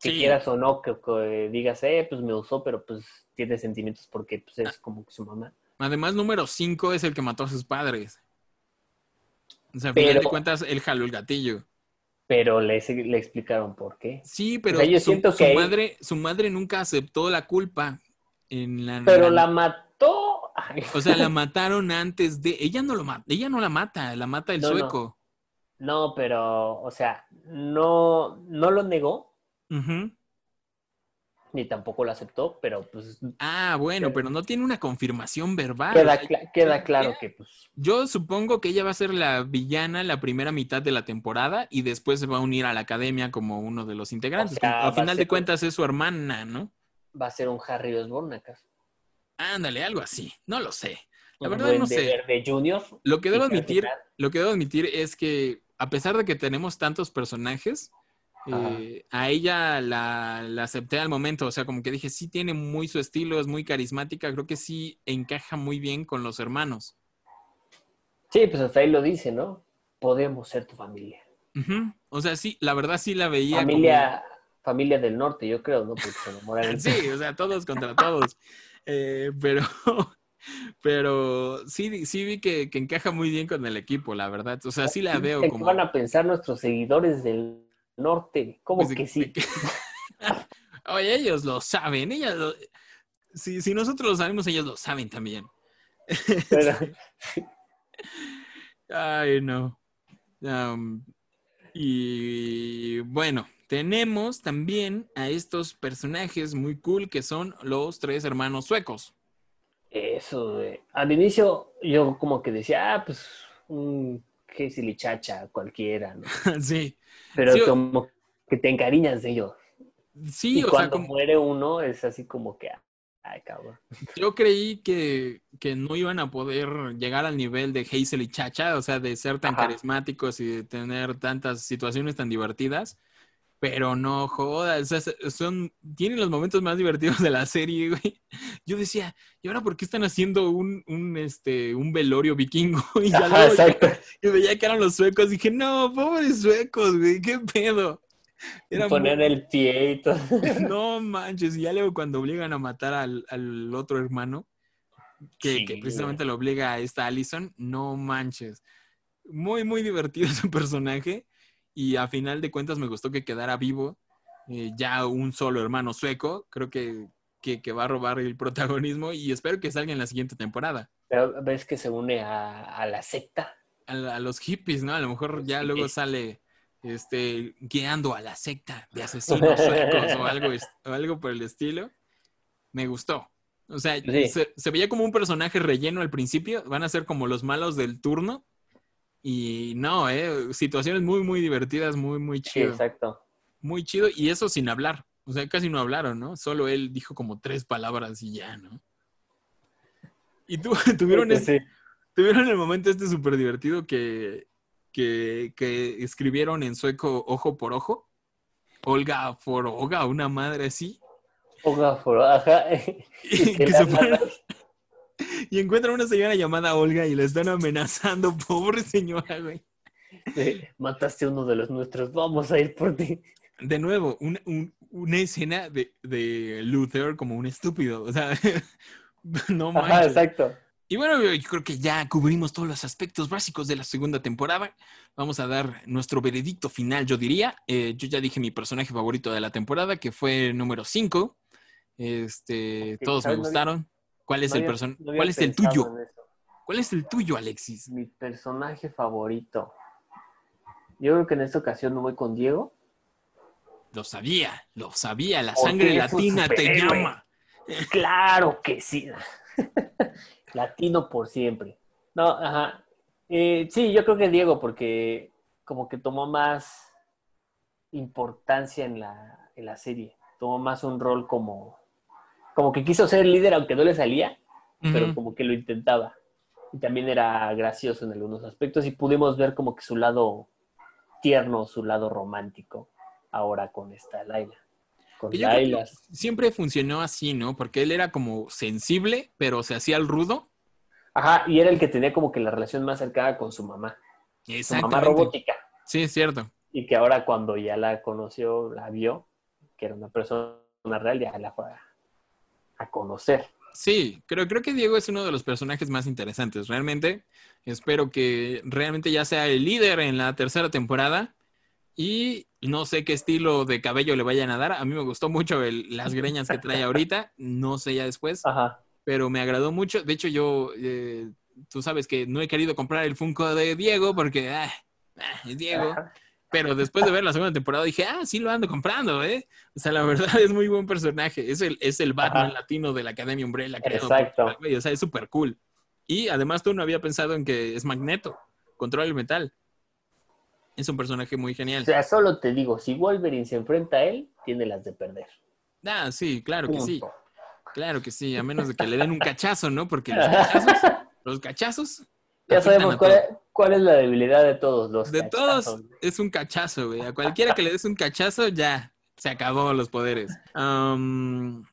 que Sí. quieras o no, que, que digas, eh, pues me usó, pero pues tiene sentimientos porque pues es como que su mamá. Además, número 5 es el que mató a sus padres. O sea, al final de cuentas, él jaló el gatillo. Pero le, le explicaron por qué. Sí, pero sea, yo su, siento que madre, su madre nunca aceptó la culpa en la... Pero la mató. Ay, O sea, la *laughs* mataron antes de. Ella no lo mata, ella no la mata, la mata el No, sueco. No, pero, o sea, no, no lo negó, Ujú. Ni tampoco lo aceptó, pero pues Ah, bueno, pero no tiene una confirmación verbal. queda, queda claro que pues Yo supongo que ella va a ser la villana la primera mitad de la temporada y después se va a unir a la academia como uno de los integrantes. O sea, a final de cuentas es su hermana, ¿no? va a ser un Harry Osborn acaso. Ándale, algo así. No lo sé. La verdad no sé. Verde Junior. Lo que debo admitir, lo que debo admitir es que a pesar de que tenemos tantos personajes. Eh, a ella la, la acepté al momento. O sea, como que dije, sí tiene muy su estilo, es muy carismática. Creo que sí encaja muy bien con los hermanos. Sí, pues hasta ahí lo dice, ¿no? Podemos ser tu familia. O sea, sí, la verdad sí la veía como- Familia, familia del norte, yo creo, ¿no? Porque se enamoran. *laughs* Sí, o sea, todos contra *laughs* todos. Eh, pero, *laughs* pero sí, sí vi que, que encaja muy bien con el equipo, la verdad. O sea, sí la veo ¿Qué como. van a pensar nuestros seguidores del norte? ¿Cómo pues, que sí? que- *laughs* Oye, ellos lo saben, ellas lo- Si, si nosotros lo sabemos, ellos lo saben también. Pero- *laughs* Ay, no. Y bueno, tenemos también a estos personajes muy cool que son los tres hermanos suecos. Eso, güey. Al inicio yo como que decía, ah, pues un Hazel Chacha cualquiera, ¿no? *laughs* sí, Pero Sí, como que te encariñas de ellos. sí, y o sea, cuando como- muere uno es así como que, ay, cabrón. *laughs* yo creí que, que no iban a poder llegar al nivel de Hazel y Chacha, o sea, de ser tan Ajá. carismáticos y de tener tantas situaciones tan divertidas. Pero no jodas, o sea, son, tienen los momentos más divertidos de la serie, *laughs* güey. Yo decía, ¿y ahora por qué están haciendo un, un, este, un velorio vikingo? *laughs* Y ya Ajá, luego exacto. y veía que eran los suecos, dije, no, pobres suecos, güey, qué pedo. Era Poner muy- el pie y todo. *laughs* no manches, y ya luego cuando obligan a matar al, al otro hermano, que, Sí, que güey. precisamente lo obliga a esta Allison, no manches. Muy, muy divertido su personaje. Y a final de cuentas me gustó que quedara vivo. eh, ya un solo hermano sueco. Creo que, que, que va a robar el protagonismo. Y espero que salga en la siguiente temporada. Pero ves que se une a, a la secta. A, los hippies, ¿no? A lo mejor ya luego sale este, guiando a la secta de asesinos suecos o algo, o algo por el estilo. Me gustó. O sea, Sí. se, se veía como un personaje relleno al principio. Van a ser como los malos del turno. Y no, ¿eh? Situaciones muy, muy divertidas, muy, muy Sí, chido. exacto. muy chido y eso sin hablar. O sea, casi no hablaron, ¿no? Solo él dijo como tres palabras y ya, ¿no? Y tu- *laughs* tuvieron, este- sí. tuvieron el momento este súper divertido que, que, que escribieron en sueco ojo por ojo. Olga for Olga, una madre así. Ogáforo, ajá. *laughs* *laughs* Y, que se ponen- y encuentran una señora llamada Olga y la están amenazando. *laughs* Pobre señora, güey. de, Mataste a uno de los nuestros, vamos a ir por ti. De nuevo, un- un- una escena de, de Luther como un estúpido. O sea, *laughs* no Ajá, manches. exacto. Y bueno, yo creo que ya cubrimos todos los aspectos básicos de la segunda temporada. Vamos a dar nuestro veredicto final, yo diría. Eh, yo ya dije mi personaje favorito de la temporada, que fue el número 5. Este, todos me gustaron. ¿Cuál es No el había- no ¿Cuál es el tuyo? ¿Cuál es el tuyo, Alexis? Mi personaje favorito. Yo creo que en esta ocasión me voy con Diego. Lo sabía, lo sabía. La sangre latina te llama. Claro que sí. *laughs* Latino por siempre. No, ajá. Eh, sí, yo creo que Diego, porque como que tomó más importancia en la, en la serie. Tomó más un rol como, como que quiso ser líder aunque no le salía, pero como que lo intentaba. Y también era gracioso en algunos aspectos y pudimos ver como que su lado tierno, su lado romántico, ahora con esta Laila. Con Laila. siempre funcionó así, ¿no? Porque él era como sensible, pero se hacía el rudo. Ajá, y era el que tenía como que la relación más cercana con su mamá. Su mamá robótica. Sí, es cierto. Y que ahora cuando ya la conoció, la vio, que era una persona real, ya la fue a, a conocer. Sí, creo, creo que Diego es uno de los personajes más interesantes. Realmente, espero que realmente ya sea el líder en la tercera temporada. Y no sé qué estilo de cabello le vayan a dar. A mí me gustó mucho el- las greñas que trae ahorita. *laughs* No sé ya después, Ajá. pero me agradó mucho. De hecho, yo, eh, tú sabes que no he querido comprar el Funko de Diego porque ah, ah, es Diego. Ajá. Pero después de ver la segunda temporada dije, ah, sí lo ando comprando, ¿eh? O sea, la verdad es muy buen personaje. Es el, es el Batman Ajá. latino de la Academia Umbrella. creado Exacto. por- O sea, es súper cool. Y además tú no había pensado en que es Magneto, controla el metal. Es un personaje muy O genial. sea, solo te digo, si Wolverine se enfrenta a él, tiene las de perder. Ah, sí, claro que sí. Claro que sí, a menos de que le den un *laughs* cachazo, ¿no? Porque los cachazos, los cachazos. Ya sabemos cuál, es- cuál es la debilidad de todos los De cachazos. todos es un cachazo, güey. A cualquiera que le des un cachazo, ya se acabó los poderes.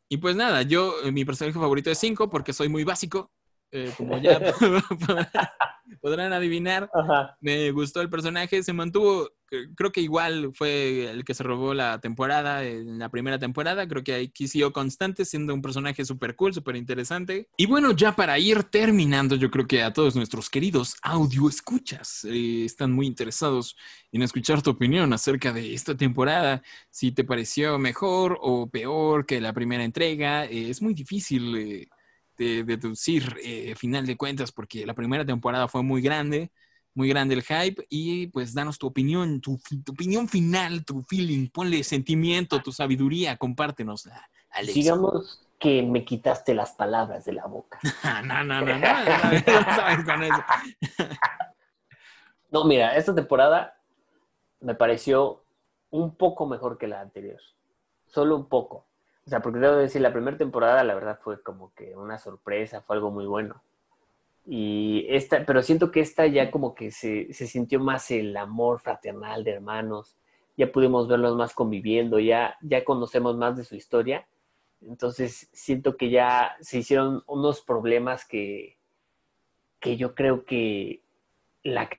Y pues nada, yo, eh, mi personaje favorito es 5 porque soy muy básico. Eh, *laughs* como ya *laughs* podrán adivinar, Ajá. me gustó el personaje, se mantuvo, cre- creo que igual fue el que se robó la temporada, en la primera temporada, creo que aquí siguió constante, siendo un personaje súper cool, súper interesante. Y bueno, ya para ir terminando, yo creo que a todos nuestros queridos audio escuchas eh, están muy interesados en escuchar tu opinión acerca de esta temporada, si te pareció mejor o peor que la primera entrega, eh, es muy difícil... eh, de deducir eh, final de cuentas porque la primera temporada fue muy grande, muy grande el hype y pues danos tu opinión, tu, opinión final, tu feeling, ponle sentimiento, tu sabiduría, compártenosla, Alex. Digamos que me quitaste las palabras de la boca. *laughs* No, no, no, no, no, no sabes con eso. No, mira, esta temporada me pareció un poco mejor que la anterior. Solo un poco. O sea, porque debo decir, la primera temporada, la verdad, fue como que una sorpresa, fue algo muy bueno. Y esta, pero siento que esta ya como que se, sintió más el amor fraternal de hermanos. Ya pudimos verlos más conviviendo, ya, ya conocemos más de su historia. Entonces siento que ya se hicieron unos problemas que, que yo creo que la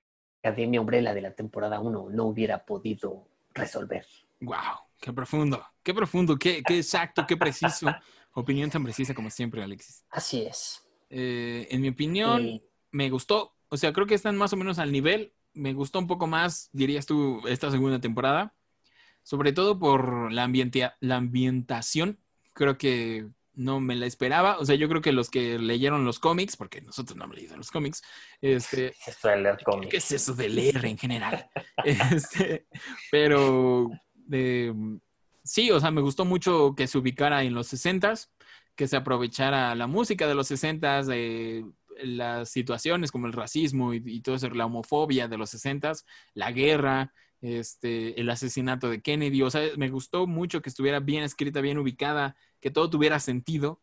Academia Umbrella de la temporada 1 no hubiera podido resolver. Wow, qué profundo, qué profundo, qué, qué exacto, qué preciso. Opinión tan precisa como siempre, Alexis. Así es. Eh, en mi opinión, me gustó. O sea, creo que están más o menos al nivel. Me gustó un poco más, dirías tú, esta segunda temporada. Sobre todo por la, la ambientación. Creo que no me la esperaba. O sea, yo creo que los que leyeron los cómics, porque nosotros no hemos leído los cómics, este, Se suele leer ¿Qué cómics. es eso de leer en general? *laughs* Este, pero eh, sí, o sea, me gustó mucho que se ubicara en los 60 que se aprovechara la música de los 60 eh, las situaciones como el racismo y, y todo eso, la homofobia de los 60 la guerra, este, el asesinato de Kennedy. O sea, me gustó mucho que estuviera bien escrita, bien ubicada, que todo tuviera sentido.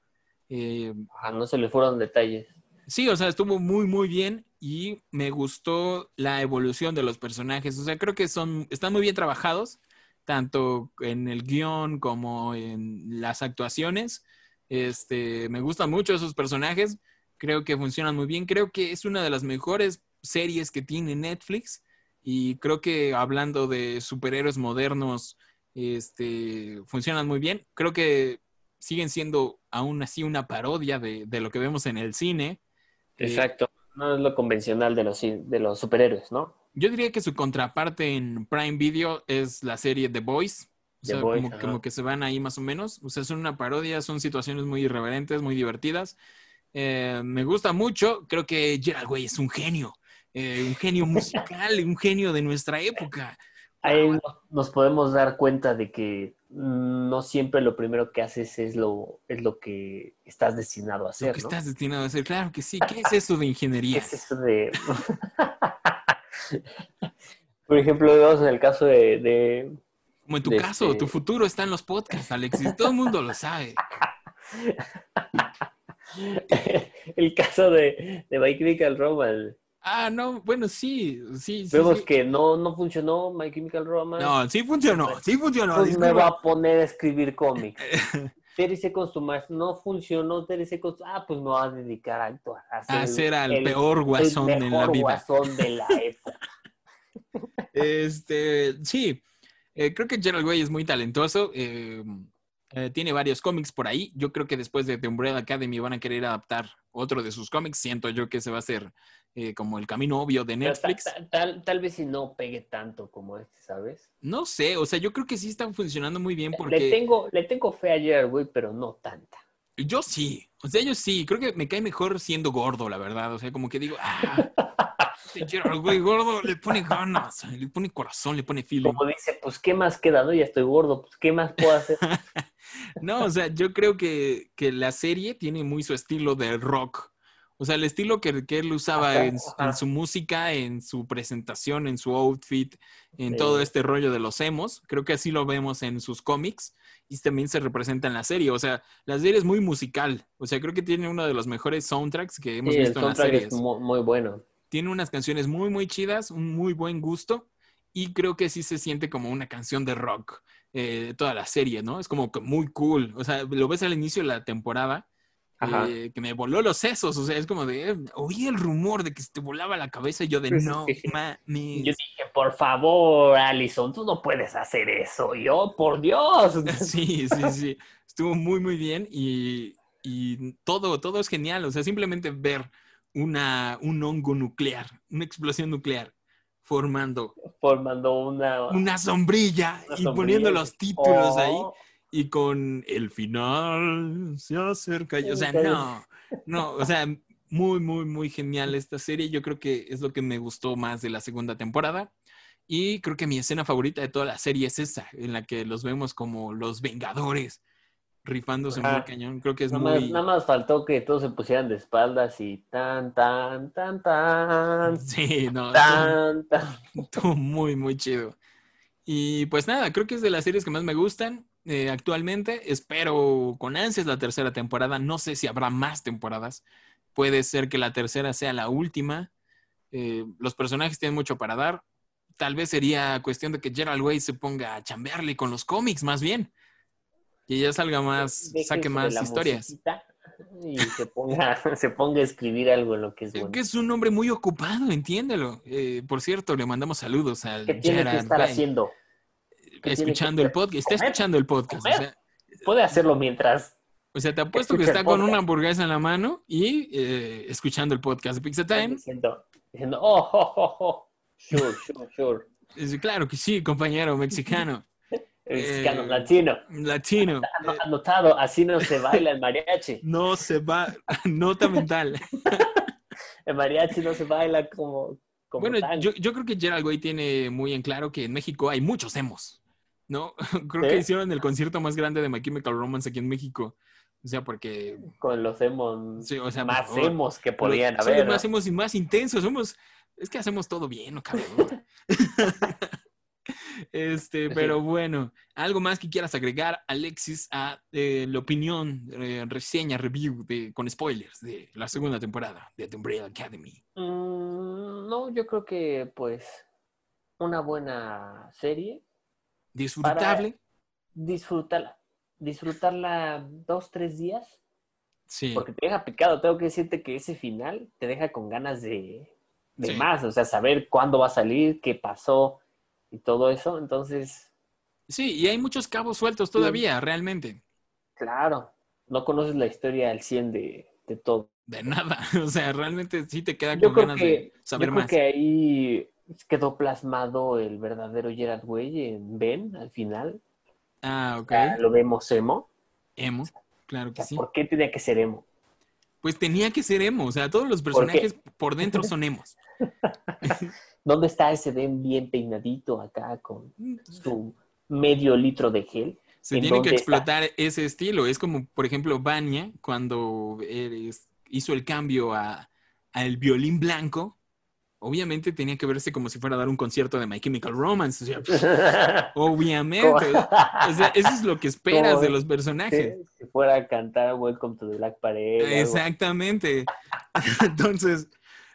Eh, Ah, no se le fueron detalles. Sí, o sea, estuvo muy, muy bien y me gustó la evolución de los personajes. O sea, creo que son, están muy bien trabajados, tanto en el guion como en las actuaciones. Este, me gustan mucho esos personajes. Creo que funcionan muy bien. Creo que es una de las mejores series que tiene Netflix. Y creo que hablando de superhéroes modernos, este, funcionan muy bien. Creo que siguen siendo aún así una parodia de, lo que vemos en el cine. Eh, Exacto. No es lo convencional de los, de los superhéroes, ¿no? Yo diría que su contraparte en Prime Video es la serie The Boys. O sea, Boys, como, que se van ahí más o menos. O sea, son una parodia, son situaciones muy irreverentes, muy divertidas. Eh, me gusta mucho. Creo que Gerald Way es un genio. eh, un genio musical, un genio de nuestra época. Ahí nos- nos podemos dar cuenta de que no siempre lo primero que haces es lo, es lo que estás destinado a Lo hacer, que ¿no? estás destinado a hacer. Claro que sí. ¿Qué es esto de ¿Qué ingeniería? es eso de...? *laughs* *laughs* Por ejemplo, vemos en el caso de... de- Como en tu de caso, este- tu futuro está en los podcasts, Alexis. Todo el mundo lo sabe. *laughs* el caso de, de My Chemical Romance. Ah, no, bueno, sí, sí. Vemos sí. que no, no funcionó My Chemical Romance. No, sí funcionó, sí funcionó. pues me va a poner a escribir cómics. *laughs* To Mars no funcionó. Terry Seconds, ah, pues me va a dedicar a actuar. A A ser al el- peor guasón el en la vida. guasón de la *laughs* época. Este, sí, eh, creo que Gerald Way es muy talentoso. eh, eh, tiene varios cómics por ahí. Yo creo que después de The Umbrella Academy van a querer adaptar otro de sus cómics. Siento yo que ese va a ser eh, como el camino obvio de Netflix. ta- Tal, tal vez si no pegue tanto como este, ¿sabes? No sé, o sea, yo creo que sí están funcionando muy bien Le, porque tengo, le tengo fe a Gerard Way, pero no tanta. yo sí, o sea, yo sí, creo que me cae mejor siendo gordo, la verdad. O sea, como que digo, ah, *laughs* Gerald Way gordo le pone ganas, le pone corazón, le pone feeling. Como dice, pues, ¿qué más queda? No, ya estoy gordo, pues, ¿qué más puedo hacer? *laughs* No, o sea, yo creo que, que la serie tiene muy su estilo de rock. O sea, el estilo que, que él usaba Ajá, en, su- ajá. en su música, en su presentación, en su outfit, en Sí. todo este rollo de los emos. Creo que así lo vemos en sus cómics y también se representa en la serie. O sea, la serie es muy musical. O sea, creo que tiene uno de los mejores soundtracks que hemos Sí, el visto en soundtrack series. es mu- muy, bueno. Tiene unas canciones muy, muy chidas, un muy buen gusto y creo que sí se siente como una canción de rock eh, toda la serie, ¿no? Es como que muy cool. O sea, lo ves al inicio de la temporada eh, que me voló los sesos. O sea, es como de, eh, oí el rumor de que se te volaba la cabeza y yo de, no mames. Yo dije, por favor, Alison, tú no puedes hacer eso. Yo, por Dios. *laughs* Sí, sí, sí. Estuvo muy, muy bien y, y todo, todo es genial. O sea, simplemente ver una, un hongo nuclear, una explosión nuclear formando Formando una... una sombrilla una y sombrilla poniendo los títulos ahí Oh, y con el final se acerca. y- O sea, no, no, o sea, muy, muy, muy genial esta serie. Yo creo que es lo que me gustó más de la segunda temporada. Y creo que mi escena favorita de toda la serie es esa, en la que los vemos como los Vengadores, rifándose muy Ajá. cañón. Creo que es Nada más, muy... nada más faltó que todos se pusieran de espaldas y tan, tan, tan, tan, *laughs* Sí, no, tan, tan. Estuvo muy, muy chido. Y pues nada, creo que es de las series que más me gustan eh, actualmente. Espero con ansias la tercera temporada. No sé si habrá más temporadas. Puede ser que la tercera sea la última. Eh, los personajes tienen mucho para dar. Tal vez sería cuestión de que Gerald Way se ponga a chambearle con los cómics, más bien. Que ya salga más, Deje saque más la historias. Y se ponga, *laughs* se ponga a escribir algo en lo que es bueno. que es un hombre muy ocupado, entiéndelo. Eh, por cierto, le mandamos saludos al ¿Qué tiene que estar haciendo? ¿Qué tiene que escuchando el podcast. Está escuchando el podcast. O ¿Comer? sea, Puede hacerlo mientras o sea, te apuesto que está con una hamburguesa en la mano y eh, escuchando el podcast de Pizza Time. diciendo, diciendo, oh, oh, oh, oh. Sure, sure, sure. Claro que sí, compañero mexicano, Mexicano, Eh, latino. latino. *laughs* Ano- Anotado, así no se baila el mariachi. *laughs* no se va, *laughs* nota mental. El mariachi no se baila como, como Bueno, yo, yo creo que Gerald Way tiene muy en claro que en México hay muchos emos, ¿no? Creo ¿Sí? que hicieron el concierto más grande de My Chemical Romance aquí en México. O sea, porque... Con los emos Sí, o sea, más favor. emos que podían Somos haber. ¿no? más, hemos y más intensos, somos, es que hacemos todo bien, ¿no, cabrón? Este, pero bueno, algo más que quieras agregar, Alexis, a eh, la opinión, eh, reseña, review de, con spoilers de la segunda temporada de The Umbrella Academy. Mm, no, yo creo que pues una buena serie. Disfrutable. Disfrutarla, disfrutarla dos, tres días, Sí. porque te deja picado. Tengo que decirte que ese final te deja con ganas de, de Sí. más, o sea, saber cuándo va a salir, qué pasó y todo eso. Entonces, Sí, y hay muchos cabos sueltos todavía, realmente. claro, no conoces la historia al 100 de, de todo. De nada. *laughs* O sea, realmente sí te queda Yo con ganas que, de yo saber creo más. que ahí quedó plasmado el verdadero Gerard Way en Ben al final. Ah, ok. Lo vemos emo. Emo, claro O que sea, sí. ¿Por qué tenía que ser emo? Pues tenía que ser emo. O sea, todos los personajes por dentro son *laughs* emos. *laughs* ¿Dónde está ese Ben bien peinadito acá con su medio litro de gel? Se ¿En tiene que dónde está? explotar ese estilo. Es como, por ejemplo, Vania, cuando hizo el cambio a, al violín blanco. Obviamente tenía que verse como si fuera a dar un concierto de My Chemical Romance. O sea, *laughs* obviamente. O sea, eso es lo que esperas Como- de los personajes. si fuera a cantar Welcome to the Black Parade. Exactamente. *laughs* Entonces,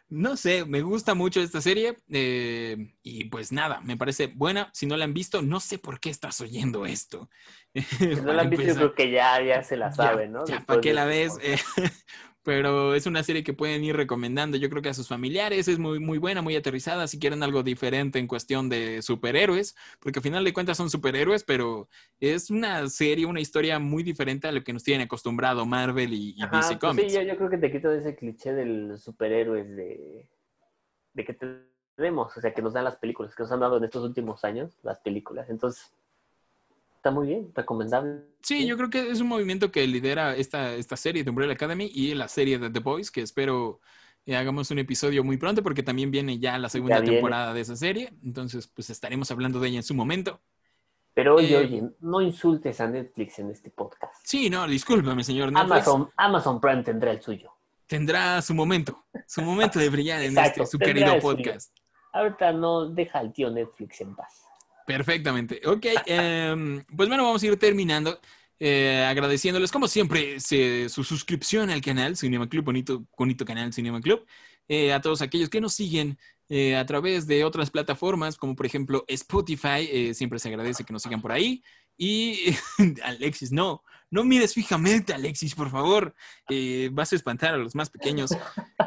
no sé, me gusta mucho esta serie eh, y pues nada, me parece buena. Si no la han visto, no sé por qué estás oyendo esto. *laughs* Si no la han visto, yo creo que ya, ya se la saben, ¿no? Ya, ¿para qué la ves? Eh, *laughs* pero es una serie que pueden ir recomendando, yo creo que a sus familiares. Es muy, muy buena, muy aterrizada. Si quieren algo diferente en cuestión de superhéroes, porque al final de cuentas son superhéroes, pero es una serie, una historia muy diferente a lo que nos tienen acostumbrado Marvel y, y Ajá, DC pues Comics. sí, yo, yo creo que te quito de ese cliché de los superhéroes de, de que tenemos, o sea, que nos dan las películas, que nos han dado en estos últimos años las películas. Entonces, está muy bien, recomendable. Sí, yo creo que es un movimiento que lidera esta, esta serie de Umbrella Academy y la serie de The Boys, que espero eh, hagamos un episodio muy pronto porque también viene ya la segunda temporada de esa serie. Entonces, pues estaremos hablando de ella en su momento. Pero oye, Eh, oye, no insultes a Netflix en este podcast. Sí, no, discúlpame, señor Netflix. Amazon, Amazon Prime tendrá el suyo. Tendrá su momento, su momento de brillar en Exacto, este, su querido podcast. Ahorita no deja al tío Netflix en paz. Perfectamente. Ok, em, pues bueno, vamos a ir terminando. eh, agradeciéndoles, como siempre, se- su suscripción al canal Cinema Club, bonito, bonito canal Cinema Club. eh, a todos aquellos que nos siguen eh, a través de otras plataformas, como por ejemplo Spotify, siempre se agradece que nos sigan por ahí. Y *laughs* Alexis, no, no mires fijamente, Alexis, por favor. eh, vas a espantar a los más pequeños.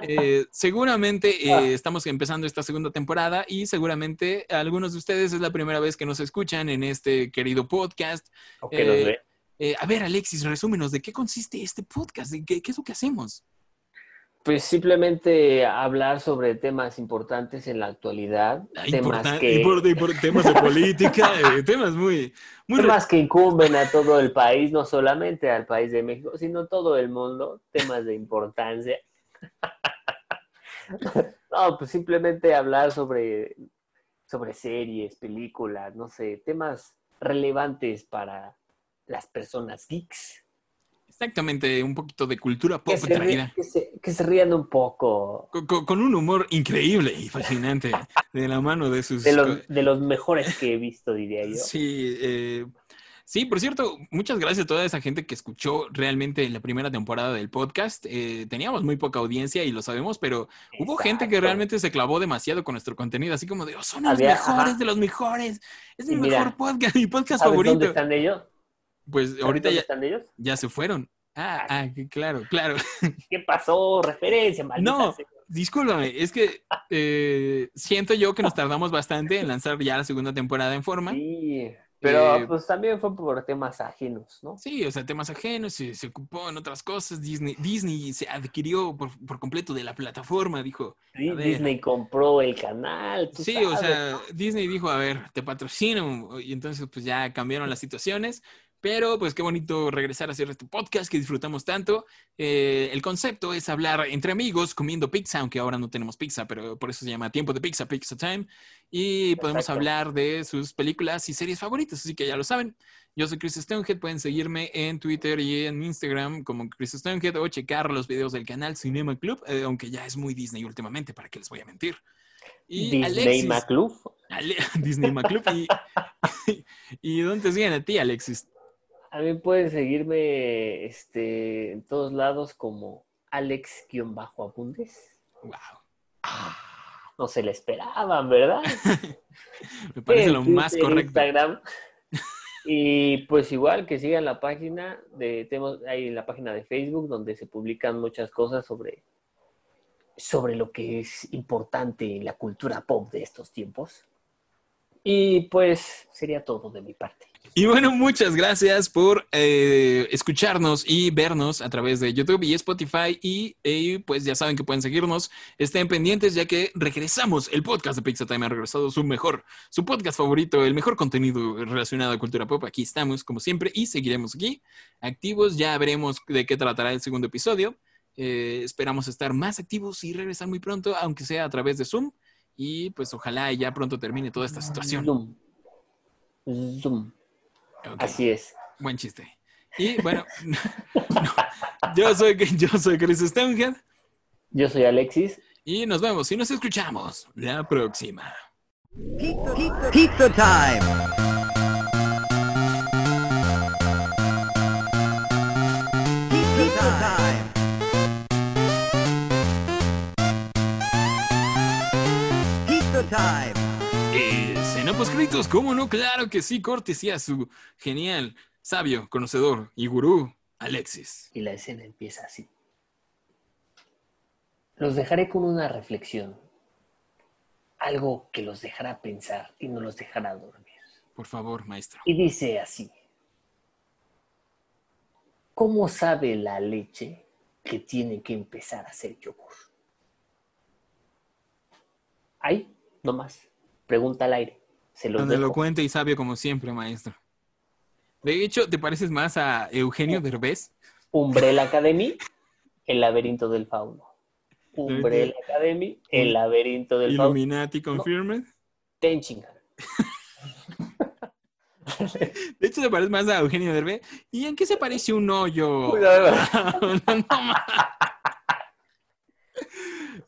Eh, seguramente eh, estamos empezando esta segunda temporada y seguramente algunos de ustedes es la primera vez que nos escuchan en este querido podcast. O que nos ve. A ver, Alexis, resúmenos, ¿de qué consiste este podcast? ¿De qué, qué es lo que hacemos? Pues simplemente hablar sobre temas importantes en la actualidad, Ah, temas que, temas de política, *laughs* eh, temas muy... muy temas que incumben a todo el país, no solamente al país de México, sino todo el mundo, temas de importancia. *laughs* No, pues simplemente hablar sobre, sobre series, películas, no sé, temas relevantes para las personas geeks. Exactamente, un poquito de cultura pop Que se, rían, traída. que, se, que se rían un poco Con, con- con un humor increíble y fascinante *laughs* de la mano de sus... de los, de los mejores que he visto, diría yo. Sí, eh, sí, por cierto, muchas gracias a toda esa gente que escuchó realmente la primera temporada del podcast. Eh, teníamos muy poca audiencia y lo sabemos, pero hubo gente que realmente se clavó demasiado con nuestro contenido, así como de, oh, son los Había- mejores ajá. de los mejores. Es mi mira, mejor podcast, *laughs* mi podcast ¿Sabes favorito. dónde están ellos? Pues ¿Sabes ahorita ya, están ellos? ya se fueron. Ah, ah, claro, claro. *laughs* ¿Qué pasó? Referencia, maldita No. sea. Discúlpame, es que *laughs* eh, siento yo que nos tardamos bastante en lanzar ya la segunda temporada en forma. Sí, pero Eh, pues también fue por temas ajenos, ¿no? Sí, o sea, temas ajenos, se, se ocupó en otras cosas. Disney, Disney se adquirió por, por completo de la plataforma, dijo. Sí. Disney compró el canal. tú Sí, o sabes. sea, Disney dijo, a ver, te patrocino. Y entonces, pues ya cambiaron las situaciones. Pero, pues qué bonito regresar a hacer este podcast que disfrutamos tanto. Eh, el concepto es hablar entre amigos comiendo pizza, aunque ahora no tenemos pizza, pero por eso se llama Tiempo de Pizza, Pizza Time. Y podemos hablar de sus películas y series favoritas, así que ya lo saben. Yo soy Chris Stonehead, pueden seguirme en Twitter y en Instagram como Chris Stonehead o checar los videos del canal Cinema Club, eh, aunque ya es muy Disney últimamente, ¿para qué les voy a mentir? Y Disney Alexis, McClub. Ale- *laughs* Disney Club. *laughs* ¿Y, ¿Y dónde te siguen a ti, Alexis? A mí pueden seguirme este, en todos lados como Alex-Abundes. Wow. No se le esperaban, ¿verdad? *laughs* Me parece En lo más correcto. Instagram. *laughs* Y pues igual que sigan la página de tenemos ahí la página de Facebook donde se publican muchas cosas sobre sobre lo que es importante en la cultura pop de estos tiempos. Y pues sería todo de mi parte. Y bueno, muchas gracias por eh, escucharnos y vernos a través de YouTube y Spotify. Y eh, pues ya saben que pueden seguirnos. Estén pendientes ya que regresamos. El podcast de Pixar Time ha regresado su mejor, su podcast favorito, el mejor contenido relacionado a cultura pop. Aquí estamos, como siempre, y seguiremos aquí activos. Ya veremos de qué tratará el segundo episodio. Eh, esperamos estar más activos y regresar muy pronto, aunque sea a través de Zoom. Y pues ojalá ya pronto termine toda esta situación. Zoom. Así es. Buen chiste. Y bueno, no, *laughs* yo soy yo soy Chris Stonehead Yo soy Alexis. y nos vemos y nos escuchamos la próxima. Pizza, pizza, pizza time. Pizza time. Pizza time. Escena poscritos, ¿cómo no? Claro que sí, cortesía a su genial, sabio, conocedor y gurú, Alexis. Y la escena empieza así. Los dejaré con una reflexión. Algo que los dejará pensar y no los dejará dormir. Por favor, maestro. Y dice así. ¿Cómo sabe la leche que tiene que empezar a hacer yogur? Ahí, nomás. Pregunta al aire. Se los Tan dejo. elocuente y sabio como siempre, maestro. De hecho, ¿te pareces más a Eugenio Derbez? Umbrella Academy, el laberinto del fauno. Umbrella Academy, el laberinto del fauno. Illuminati Confirmed. Tenchinhan. *laughs* De hecho, te parece más a Eugenio Derbez. ¿Y en qué se parece un hoyo? *laughs* No, ma.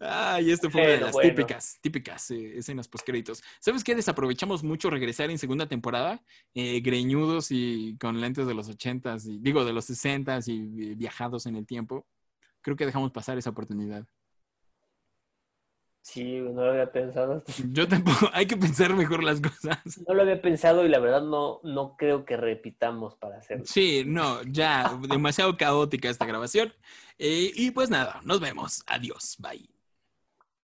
Ay, esto fue una de las bueno. típicas, típicas eh, escenas postcréditos. ¿Sabes qué? Desaprovechamos mucho regresar en segunda temporada, eh, greñudos y con lentes de los ochentas, y digo, de los sesentas y eh, viajados en el tiempo. Creo que dejamos pasar esa oportunidad. Sí, no lo había pensado. Yo tampoco, *laughs* hay que pensar mejor las cosas. No lo había pensado y la verdad no, no creo que repitamos para hacerlo. Sí, no, ya, demasiado caótica esta grabación. Eh, y pues nada, nos vemos. Adiós, bye.